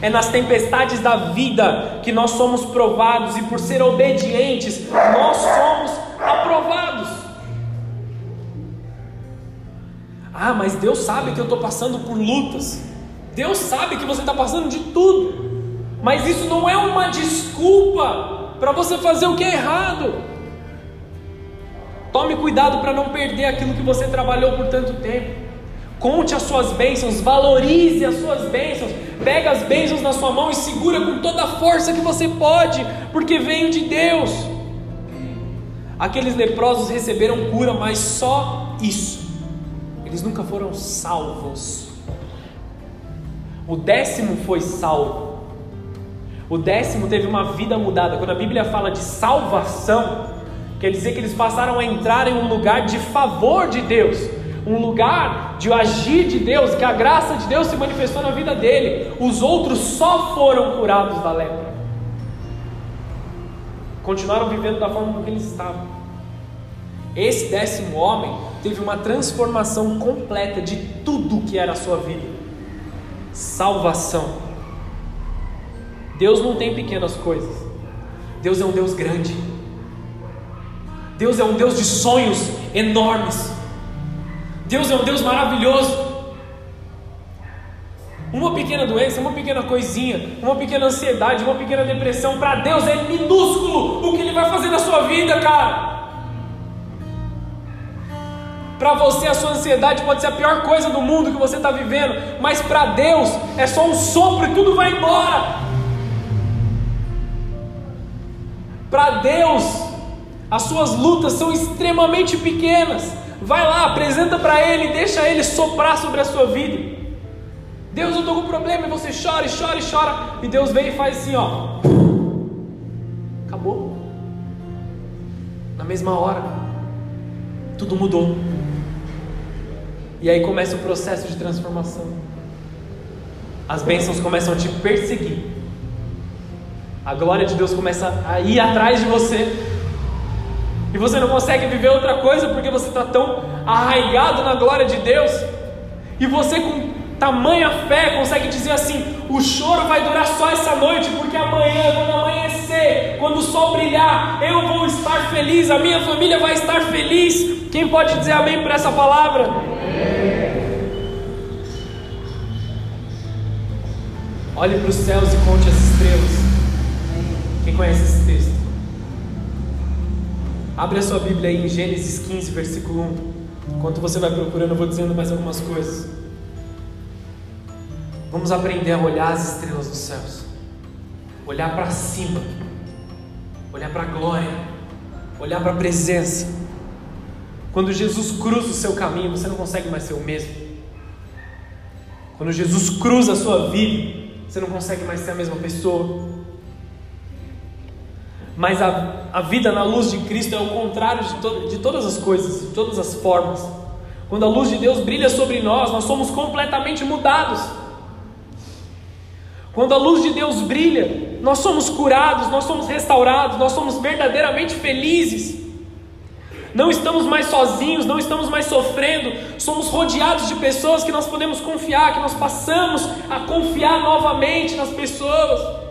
É nas tempestades da vida que nós somos provados, e por ser obedientes, nós somos aprovados. Ah, mas Deus sabe que eu estou passando por lutas. Deus sabe que você está passando de tudo. Mas isso não é uma desculpa para você fazer o que é errado. Tome cuidado para não perder aquilo que você trabalhou por tanto tempo. Conte as suas bênçãos, valorize as suas bênçãos. Pega as bênçãos na sua mão e segura com toda a força que você pode, porque veio de Deus. Aqueles leprosos receberam cura, mas só isso eles nunca foram salvos. O décimo foi salvo. O décimo teve uma vida mudada. Quando a Bíblia fala de salvação, quer dizer que eles passaram a entrar em um lugar de favor de Deus, um lugar de agir de Deus, que a graça de Deus se manifestou na vida dele. Os outros só foram curados da lepra. Continuaram vivendo da forma como eles estavam. Esse décimo homem teve uma transformação completa de tudo que era a sua vida. Salvação. Deus não tem pequenas coisas. Deus é um Deus grande. Deus é um Deus de sonhos enormes. Deus é um Deus maravilhoso. Uma pequena doença, uma pequena coisinha, uma pequena ansiedade, uma pequena depressão, para Deus é minúsculo o que Ele vai fazer na sua vida, cara. Para você, a sua ansiedade pode ser a pior coisa do mundo que você está vivendo, mas para Deus é só um sopro e tudo vai embora. Para Deus, as suas lutas são extremamente pequenas. Vai lá, apresenta para Ele, deixa Ele soprar sobre a sua vida. Deus, eu estou com problema, e você chora, chora, chora, e Deus vem e faz assim, ó. Acabou. Na mesma hora, tudo mudou. E aí começa o processo de transformação. As bênçãos começam a te perseguir. A glória de Deus começa a ir atrás de você. E você não consegue viver outra coisa porque você está tão arraigado na glória de Deus. E você, com tamanha fé, consegue dizer assim: o choro vai durar só essa noite, porque amanhã, quando amanhecer, quando o sol brilhar, eu vou estar feliz, a minha família vai estar feliz. Quem pode dizer amém por essa palavra? Olhe para os céus e conte as estrelas. Quem conhece esse texto? Abre a sua Bíblia aí em Gênesis 15, versículo 1. Enquanto você vai procurando, eu vou dizendo mais algumas coisas. Vamos aprender a olhar as estrelas dos céus, olhar para cima, olhar para a glória, olhar para a presença. Quando Jesus cruza o seu caminho, você não consegue mais ser o mesmo. Quando Jesus cruza a sua vida, você não consegue mais ser a mesma pessoa. Mas a, a vida na luz de Cristo é o contrário de, to, de todas as coisas, de todas as formas. Quando a luz de Deus brilha sobre nós, nós somos completamente mudados. Quando a luz de Deus brilha, nós somos curados, nós somos restaurados, nós somos verdadeiramente felizes. Não estamos mais sozinhos, não estamos mais sofrendo, somos rodeados de pessoas que nós podemos confiar, que nós passamos a confiar novamente nas pessoas.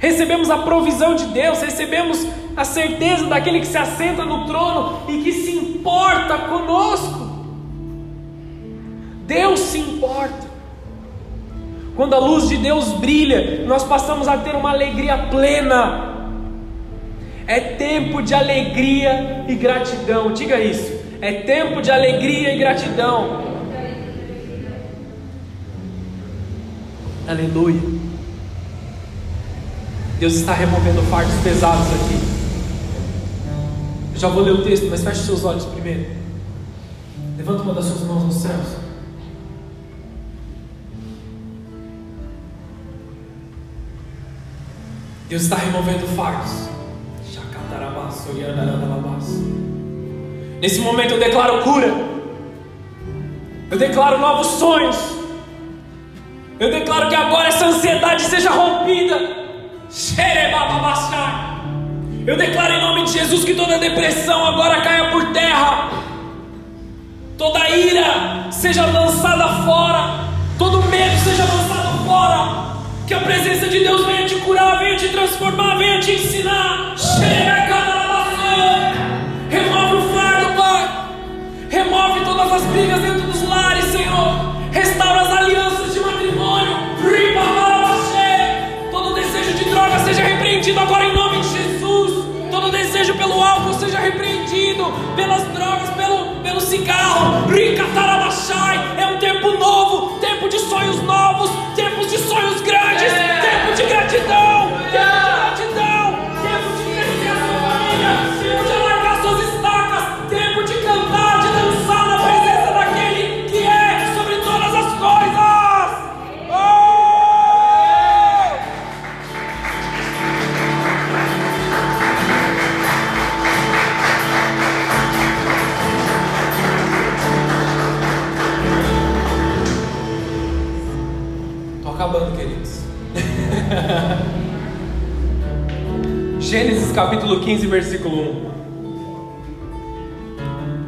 Recebemos a provisão de Deus, recebemos a certeza daquele que se assenta no trono e que se importa conosco. Deus se importa. Quando a luz de Deus brilha, nós passamos a ter uma alegria plena. É tempo de alegria e gratidão. Diga isso. É tempo de alegria e gratidão. Aleluia. Deus está removendo fardos pesados aqui. Eu já vou ler o texto, mas feche seus olhos primeiro. Levanta uma das suas mãos nos céus. Deus está removendo fardos. Nesse momento eu declaro cura. Eu declaro novos sonhos. Eu declaro que agora essa ansiedade seja rompida. Eu declaro em nome de Jesus que toda depressão agora caia por terra. Toda ira seja lançada fora. Todo medo seja lançado fora. Que a presença de Deus venha te curar, venha te transformar, venha te ensinar. Remove o fardo, Pai. Remove todas as brigas dentro Pelas drogas, pelo, pelo cigarro. É um tempo novo, tempo de sonhos novos, tempos 15, versículo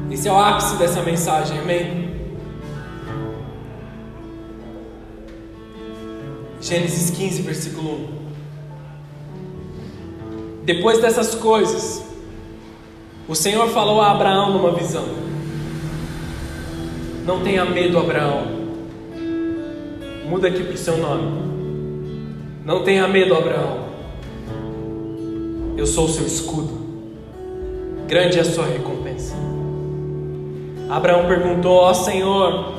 1. Esse é o ápice dessa mensagem, amém? Gênesis 15, versículo 1. Depois dessas coisas, o Senhor falou a Abraão numa visão: Não tenha medo, Abraão. Muda aqui para o seu nome. Não tenha medo, Abraão. Eu sou o seu escudo. Grande é a sua recompensa. Abraão perguntou: Ó Senhor,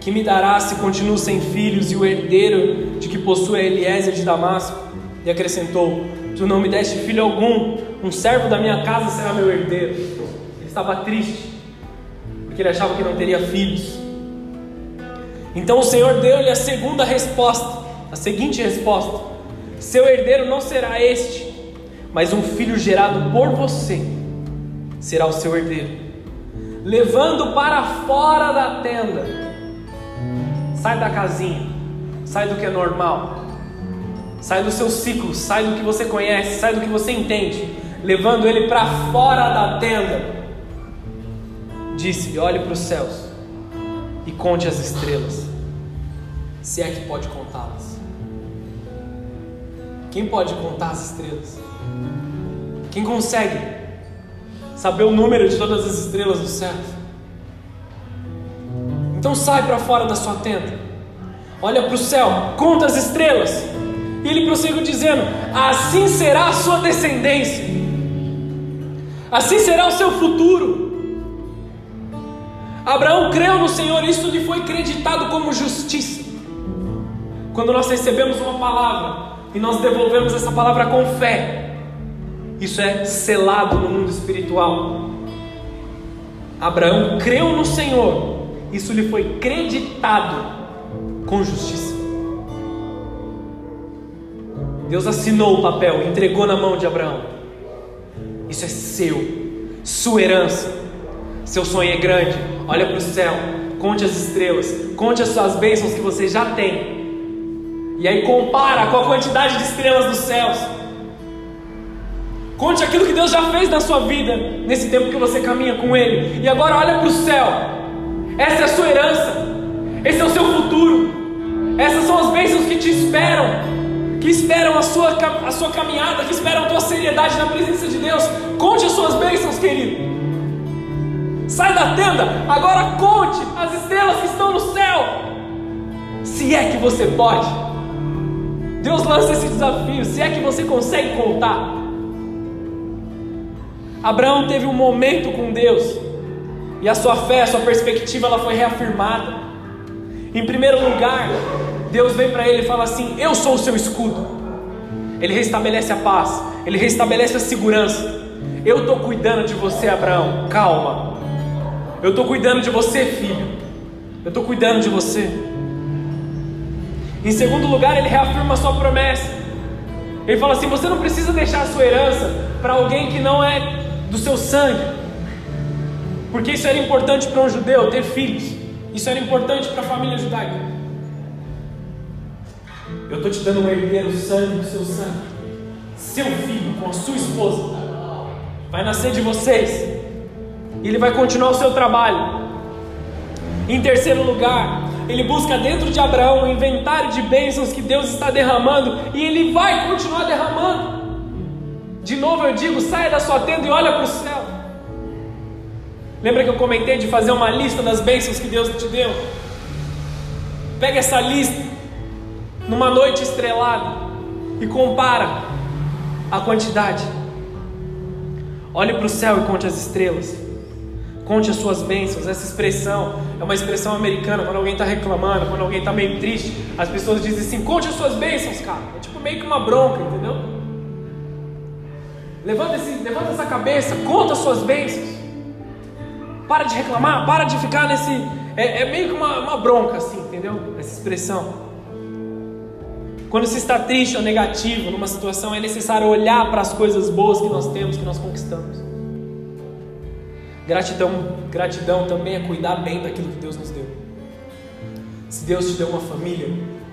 que me dará se continuo sem filhos e o herdeiro de que possui Eliezer de Damasco? E acrescentou: Tu não me deste filho algum, um servo da minha casa será meu herdeiro. Ele estava triste, porque ele achava que não teria filhos. Então o Senhor deu-lhe a segunda resposta, a seguinte resposta: Seu herdeiro não será este, mas um filho gerado por você será o seu herdeiro. Levando para fora da tenda, sai da casinha, sai do que é normal, sai do seu ciclo, sai do que você conhece, sai do que você entende, levando ele para fora da tenda. Disse-lhe: Olhe para os céus e conte as estrelas, se é que pode contá-las. Quem pode contar as estrelas? Quem consegue saber o número de todas as estrelas do céu? Então sai para fora da sua tenda, olha para o céu, conta as estrelas. E ele prosseguiu dizendo: Assim será a sua descendência, assim será o seu futuro. Abraão creu no Senhor, isso lhe foi creditado como justiça. Quando nós recebemos uma palavra e nós devolvemos essa palavra com fé, isso é selado no mundo espiritual. Abraão creu no Senhor, isso lhe foi creditado com justiça. Deus assinou o papel, entregou na mão de Abraão. Isso é seu, sua herança. Seu sonho é grande, olha para o céu, conte as estrelas, conte as suas bênçãos que você já tem. E aí compara com a quantidade de estrelas dos céus. Conte aquilo que Deus já fez na sua vida nesse tempo que você caminha com Ele. E agora olha para o céu. Essa é a sua herança. Esse é o seu futuro. Essas são as bênçãos que te esperam. Que esperam a sua, a sua caminhada, que esperam a tua seriedade na presença de Deus. Conte as suas bênçãos, querido. Sai da tenda, agora conte as estrelas que estão no céu. Se é que você pode. Deus lança esse desafio, se é que você consegue contar. Abraão teve um momento com Deus e a sua fé, a sua perspectiva, ela foi reafirmada. Em primeiro lugar, Deus vem para ele e fala assim: Eu sou o seu escudo. Ele restabelece a paz, ele restabelece a segurança. Eu estou cuidando de você, Abraão. Calma. Eu estou cuidando de você, filho. Eu estou cuidando de você. Em segundo lugar, ele reafirma a sua promessa. Ele fala assim: você não precisa deixar a sua herança para alguém que não é do seu sangue, porque isso era importante para um judeu ter filhos. Isso era importante para a família judaica. Eu estou te dando um herdeiro sangue do seu sangue, seu filho com a sua esposa, vai nascer de vocês e ele vai continuar o seu trabalho. Em terceiro lugar, ele busca dentro de Abraão o inventário de bênçãos que Deus está derramando e ele vai continuar derramando. De novo eu digo: saia da sua tenda e olha para o céu. Lembra que eu comentei de fazer uma lista das bênçãos que Deus te deu? Pega essa lista numa noite estrelada e compara a quantidade. Olhe para o céu e conte as estrelas. Conte as suas bênçãos. Essa expressão é uma expressão americana. Quando alguém está reclamando, quando alguém está meio triste, as pessoas dizem assim: conte as suas bênçãos, cara. É tipo meio que uma bronca, entendeu? Levanta, esse, levanta essa cabeça, conta as suas bênçãos. Para de reclamar, para de ficar nesse. É, é meio que uma, uma bronca, assim, entendeu? Essa expressão. Quando se está triste ou negativo numa situação, é necessário olhar para as coisas boas que nós temos, que nós conquistamos. Gratidão, gratidão também é cuidar bem daquilo que Deus nos deu. Se Deus te deu uma família,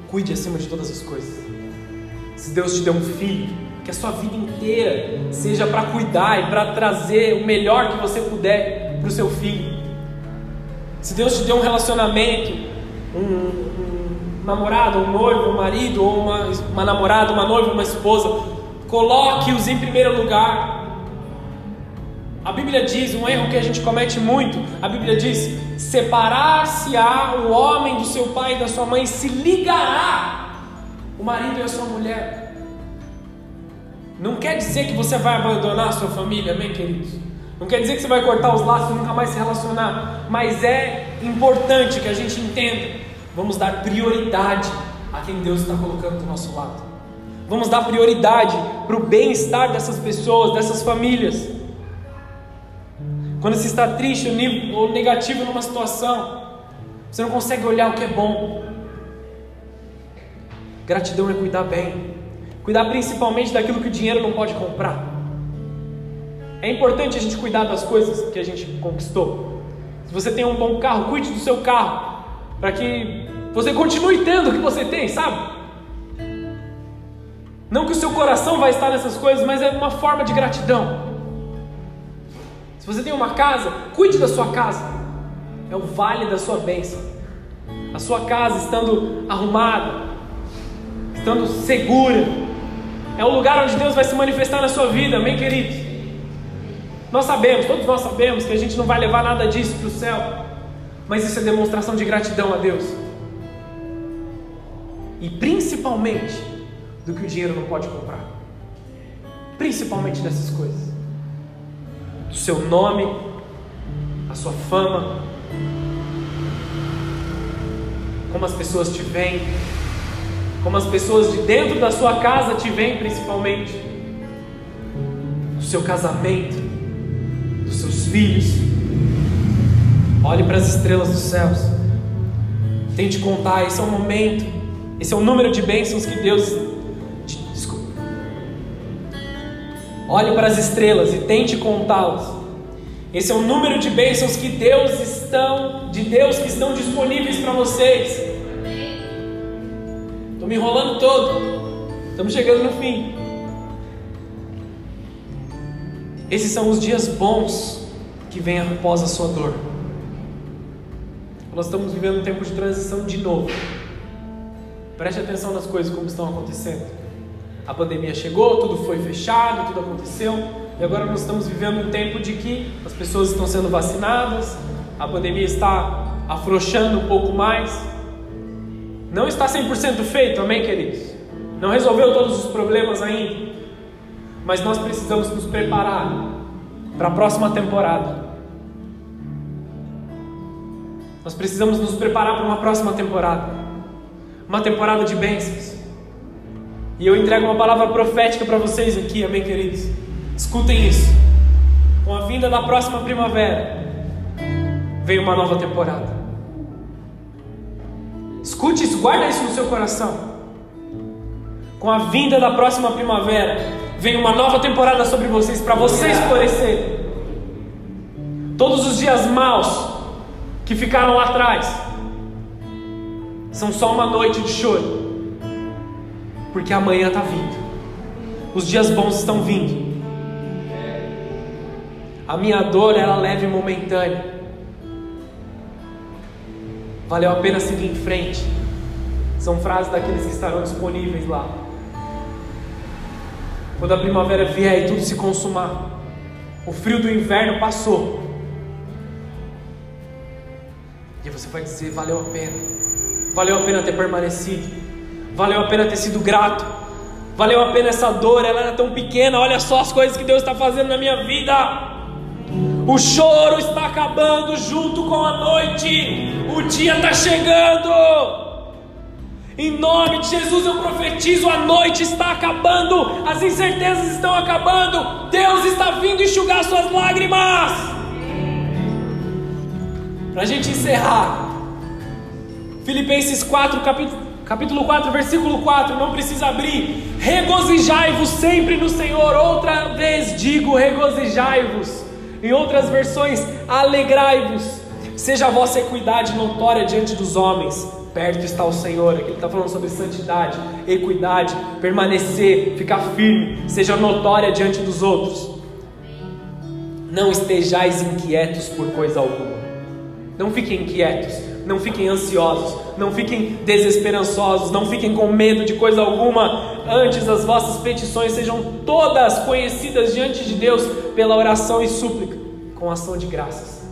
cuide acima de todas as coisas. Se Deus te deu um filho, que a sua vida inteira seja para cuidar e para trazer o melhor que você puder para o seu filho. Se Deus te deu um relacionamento, um, um namorado, um noivo, um marido, ou uma, uma namorada, uma noiva, uma esposa, coloque-os em primeiro lugar. A Bíblia diz, um erro que a gente comete muito, a Bíblia diz: separar-se-á o homem do seu pai e da sua mãe, se ligará o marido e a sua mulher. Não quer dizer que você vai abandonar a sua família, amém, queridos? Não quer dizer que você vai cortar os laços e nunca mais se relacionar, mas é importante que a gente entenda. Vamos dar prioridade a quem Deus está colocando do nosso lado. Vamos dar prioridade para o bem-estar dessas pessoas, dessas famílias. Quando se está triste ou negativo numa situação, Você não consegue olhar o que é bom. Gratidão é cuidar bem. Cuidar principalmente daquilo que o dinheiro não pode comprar. É importante a gente cuidar das coisas que a gente conquistou. Se você tem um bom carro, cuide do seu carro. Para que você continue tendo o que você tem, sabe? Não que o seu coração vai estar nessas coisas, mas é uma forma de gratidão. Se você tem uma casa, cuide da sua casa. É o vale da sua bênção. A sua casa estando arrumada, estando segura, é o lugar onde Deus vai se manifestar na sua vida, amém, queridos? Nós sabemos, todos nós sabemos que a gente não vai levar nada disso para o céu, mas isso é demonstração de gratidão a Deus. E principalmente do que o dinheiro não pode comprar. Principalmente dessas coisas. Do seu nome, a sua fama, como as pessoas te veem, como as pessoas de dentro da sua casa te veem, principalmente, do seu casamento, dos seus filhos. Olhe para as estrelas dos céus. Tente contar, esse é o momento, esse é o número de bênçãos que Deus Olhe para as estrelas e tente contá-las. Esse é o número de bênçãos que Deus estão, de Deus que estão disponíveis para vocês. Estou me enrolando todo. Estamos chegando no fim. Esses são os dias bons que vêm após a sua dor. Nós estamos vivendo um tempo de transição de novo. Preste atenção nas coisas como estão acontecendo. A pandemia chegou, tudo foi fechado, tudo aconteceu, e agora nós estamos vivendo um tempo de que as pessoas estão sendo vacinadas, a pandemia está afrouxando um pouco mais. Não está 100% feito, amém, queridos? Não resolveu todos os problemas ainda, mas nós precisamos nos preparar para a próxima temporada. Nós precisamos nos preparar para uma próxima temporada uma temporada de bênçãos e eu entrego uma palavra profética para vocês aqui, amém, queridos? Escutem isso. Com a vinda da próxima primavera, vem uma nova temporada. Escute isso, guarda isso no seu coração. Com a vinda da próxima primavera, vem uma nova temporada sobre vocês, para vocês florescerem. Todos os dias maus que ficaram lá atrás são só uma noite de choro porque amanhã está vindo. Os dias bons estão vindo. A minha dor era leve e momentânea. Valeu a pena seguir em frente. São frases daqueles que estarão disponíveis lá. Quando a primavera vier e tudo se consumar, o frio do inverno passou. E você vai dizer: valeu a pena. Valeu a pena ter permanecido. Valeu a pena ter sido grato. Valeu a pena essa dor, ela era tão pequena. Olha só as coisas que Deus está fazendo na minha vida. O choro está acabando junto com a noite. O dia está chegando. Em nome de Jesus eu profetizo: a noite está acabando, as incertezas estão acabando. Deus está vindo enxugar suas lágrimas. Para a gente encerrar, Filipenses 4, capítulo capítulo 4, versículo 4, não precisa abrir. Regozijai-vos sempre no Senhor. Outra vez digo: regozijai-vos. Em outras versões, alegrai-vos. Seja a vossa equidade notória diante dos homens. Perto está o Senhor. Aqui ele está falando sobre santidade, equidade, permanecer, ficar firme. Seja notória diante dos outros. Não estejais inquietos por coisa alguma. Não fiquem inquietos não fiquem ansiosos, não fiquem desesperançosos, não fiquem com medo de coisa alguma. Antes as vossas petições sejam todas conhecidas diante de Deus pela oração e súplica, com ação de graças.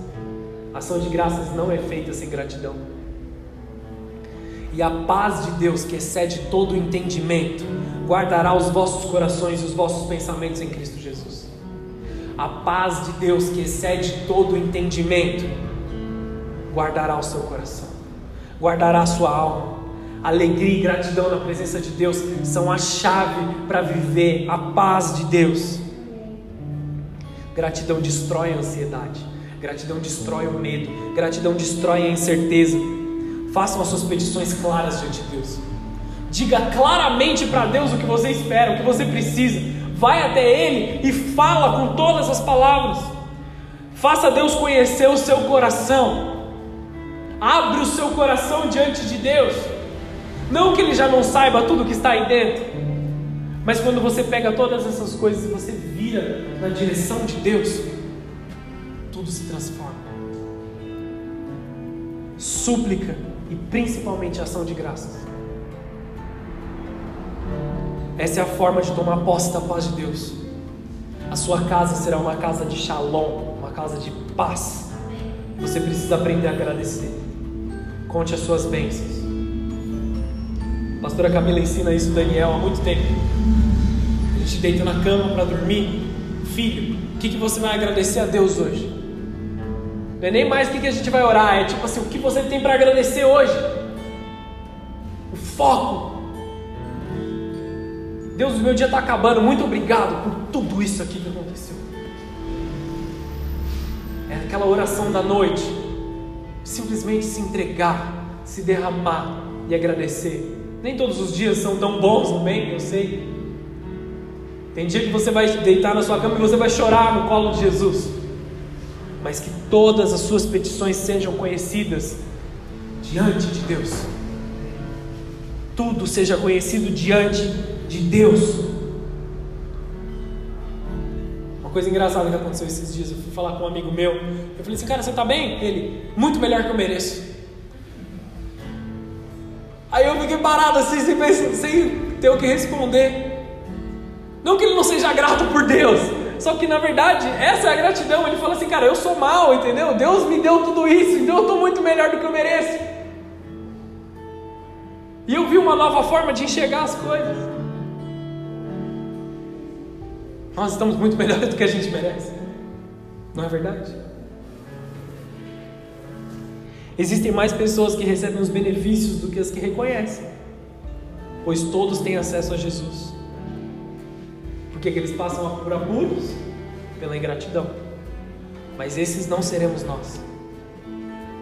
Ação de graças não é feita sem gratidão. E a paz de Deus, que excede todo o entendimento, guardará os vossos corações e os vossos pensamentos em Cristo Jesus. A paz de Deus, que excede todo o entendimento, guardará o seu coração, guardará a sua alma. Alegria e gratidão na presença de Deus são a chave para viver a paz de Deus. Gratidão destrói a ansiedade, gratidão destrói o medo, gratidão destrói a incerteza, Façam as suas petições claras diante de Deus. Diga claramente para Deus o que você espera, o que você precisa. Vai até Ele e fala com todas as palavras. Faça Deus conhecer o seu coração. Abre o seu coração diante de Deus. Não que Ele já não saiba tudo que está aí dentro, mas quando você pega todas essas coisas e você vira na direção de Deus, tudo se transforma. Súplica e principalmente ação de graças. Essa é a forma de tomar posse da paz de Deus. A sua casa será uma casa de shalom, uma casa de paz. Você precisa aprender a agradecer. Conte as suas bênçãos. A pastora Camila ensina isso Daniel há muito tempo. A gente deita na cama para dormir. Filho, o que, que você vai agradecer a Deus hoje? Não é nem mais o que, que a gente vai orar, é tipo assim, o que você tem para agradecer hoje. O foco. Deus, o meu dia está acabando. Muito obrigado por tudo isso aqui que aconteceu. É aquela oração da noite. Simplesmente se entregar, se derramar e agradecer. Nem todos os dias são tão bons também, eu sei. Tem dia que você vai deitar na sua cama e você vai chorar no colo de Jesus. Mas que todas as suas petições sejam conhecidas diante de Deus. Tudo seja conhecido diante de Deus. Coisa engraçada que aconteceu esses dias, eu fui falar com um amigo meu. Eu falei assim, cara, você está bem? Ele, muito melhor que eu mereço. Aí eu fiquei parado assim, sem, sem ter o que responder. Não que ele não seja grato por Deus, só que na verdade, essa é a gratidão. Ele fala assim, cara, eu sou mal, entendeu? Deus me deu tudo isso, então eu estou muito melhor do que eu mereço. E eu vi uma nova forma de enxergar as coisas. Nós estamos muito melhores do que a gente merece. Não é verdade? Existem mais pessoas que recebem os benefícios do que as que reconhecem, pois todos têm acesso a Jesus. Por que, eles passam por apuros? Pela ingratidão. Mas esses não seremos nós.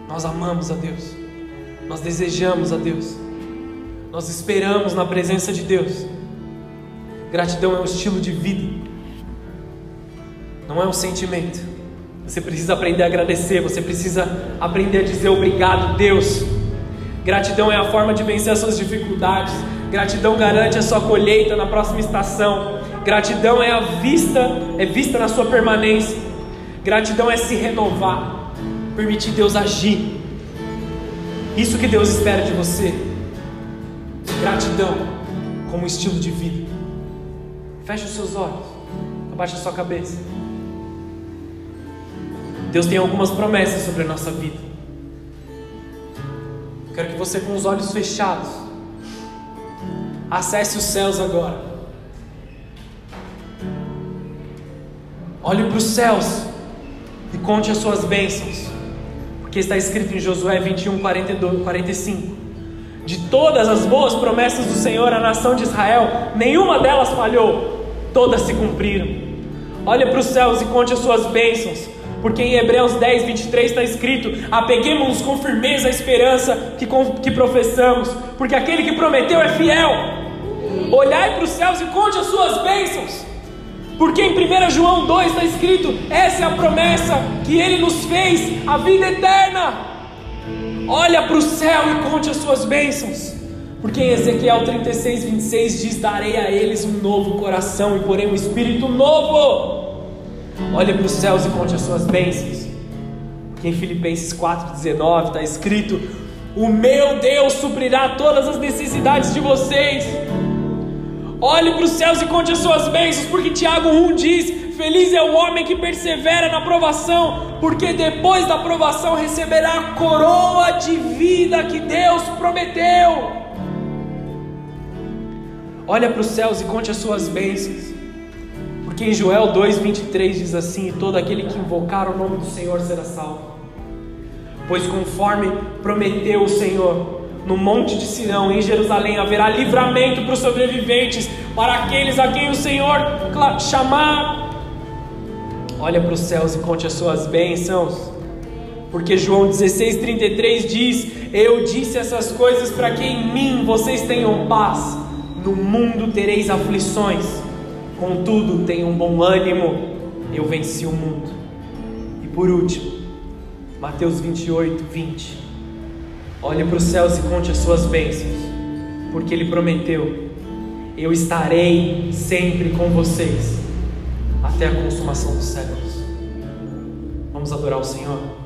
Nós amamos a Deus, nós desejamos a Deus, nós esperamos na presença de Deus. Gratidão é um estilo de vida não é um sentimento. Você precisa aprender a agradecer, você precisa aprender a dizer obrigado, Deus. Gratidão é a forma de vencer as suas dificuldades. Gratidão garante a sua colheita na próxima estação. Gratidão é a vista, é vista na sua permanência. Gratidão é se renovar, permitir Deus agir. Isso que Deus espera de você. Gratidão como estilo de vida. Feche os seus olhos, abaixe a sua cabeça. Deus tem algumas promessas sobre a nossa vida. Quero que você, com os olhos fechados, acesse os céus agora. Olhe para os céus e conte as suas bênçãos, porque está escrito em Josué 21, 42, 45. De todas as boas promessas do Senhor à nação de Israel, nenhuma delas falhou, todas se cumpriram. Olhe para os céus e conte as suas bênçãos, porque em Hebreus 10, 23 está escrito: apeguemos-nos com firmeza à esperança que, que professamos, porque aquele que prometeu é fiel. Olhai para os céus e conte as suas bênçãos, porque em 1 João 2 está escrito: essa é a promessa que ele nos fez, a vida eterna. Olha para o céu e conte as suas bênçãos. Porque em Ezequiel 36, 26 diz: Darei a eles um novo coração e porém um espírito novo. Olhe para os céus e conte as suas bênçãos. Porque em Filipenses 4,19 está escrito: O meu Deus suprirá todas as necessidades de vocês. Olhe para os céus e conte as suas bênçãos, porque Tiago 1 diz: Feliz é o homem que persevera na provação, porque depois da provação receberá a coroa de vida que Deus prometeu. Olha para os céus e conte as suas bênçãos. Porque em Joel 2,23 diz assim: Todo aquele que invocar o nome do Senhor será salvo. Pois conforme prometeu o Senhor, no monte de Sião, em Jerusalém, haverá livramento para os sobreviventes, para aqueles a quem o Senhor chamar. Olha para os céus e conte as suas bênçãos, Porque João 16,33 diz: Eu disse essas coisas para que em mim vocês tenham paz. No mundo tereis aflições, contudo tenham bom ânimo, eu venci o mundo. E por último, Mateus 28, 20. Olhe para os céus e conte as suas bênçãos, porque Ele prometeu: Eu estarei sempre com vocês até a consumação dos séculos. Vamos adorar o Senhor.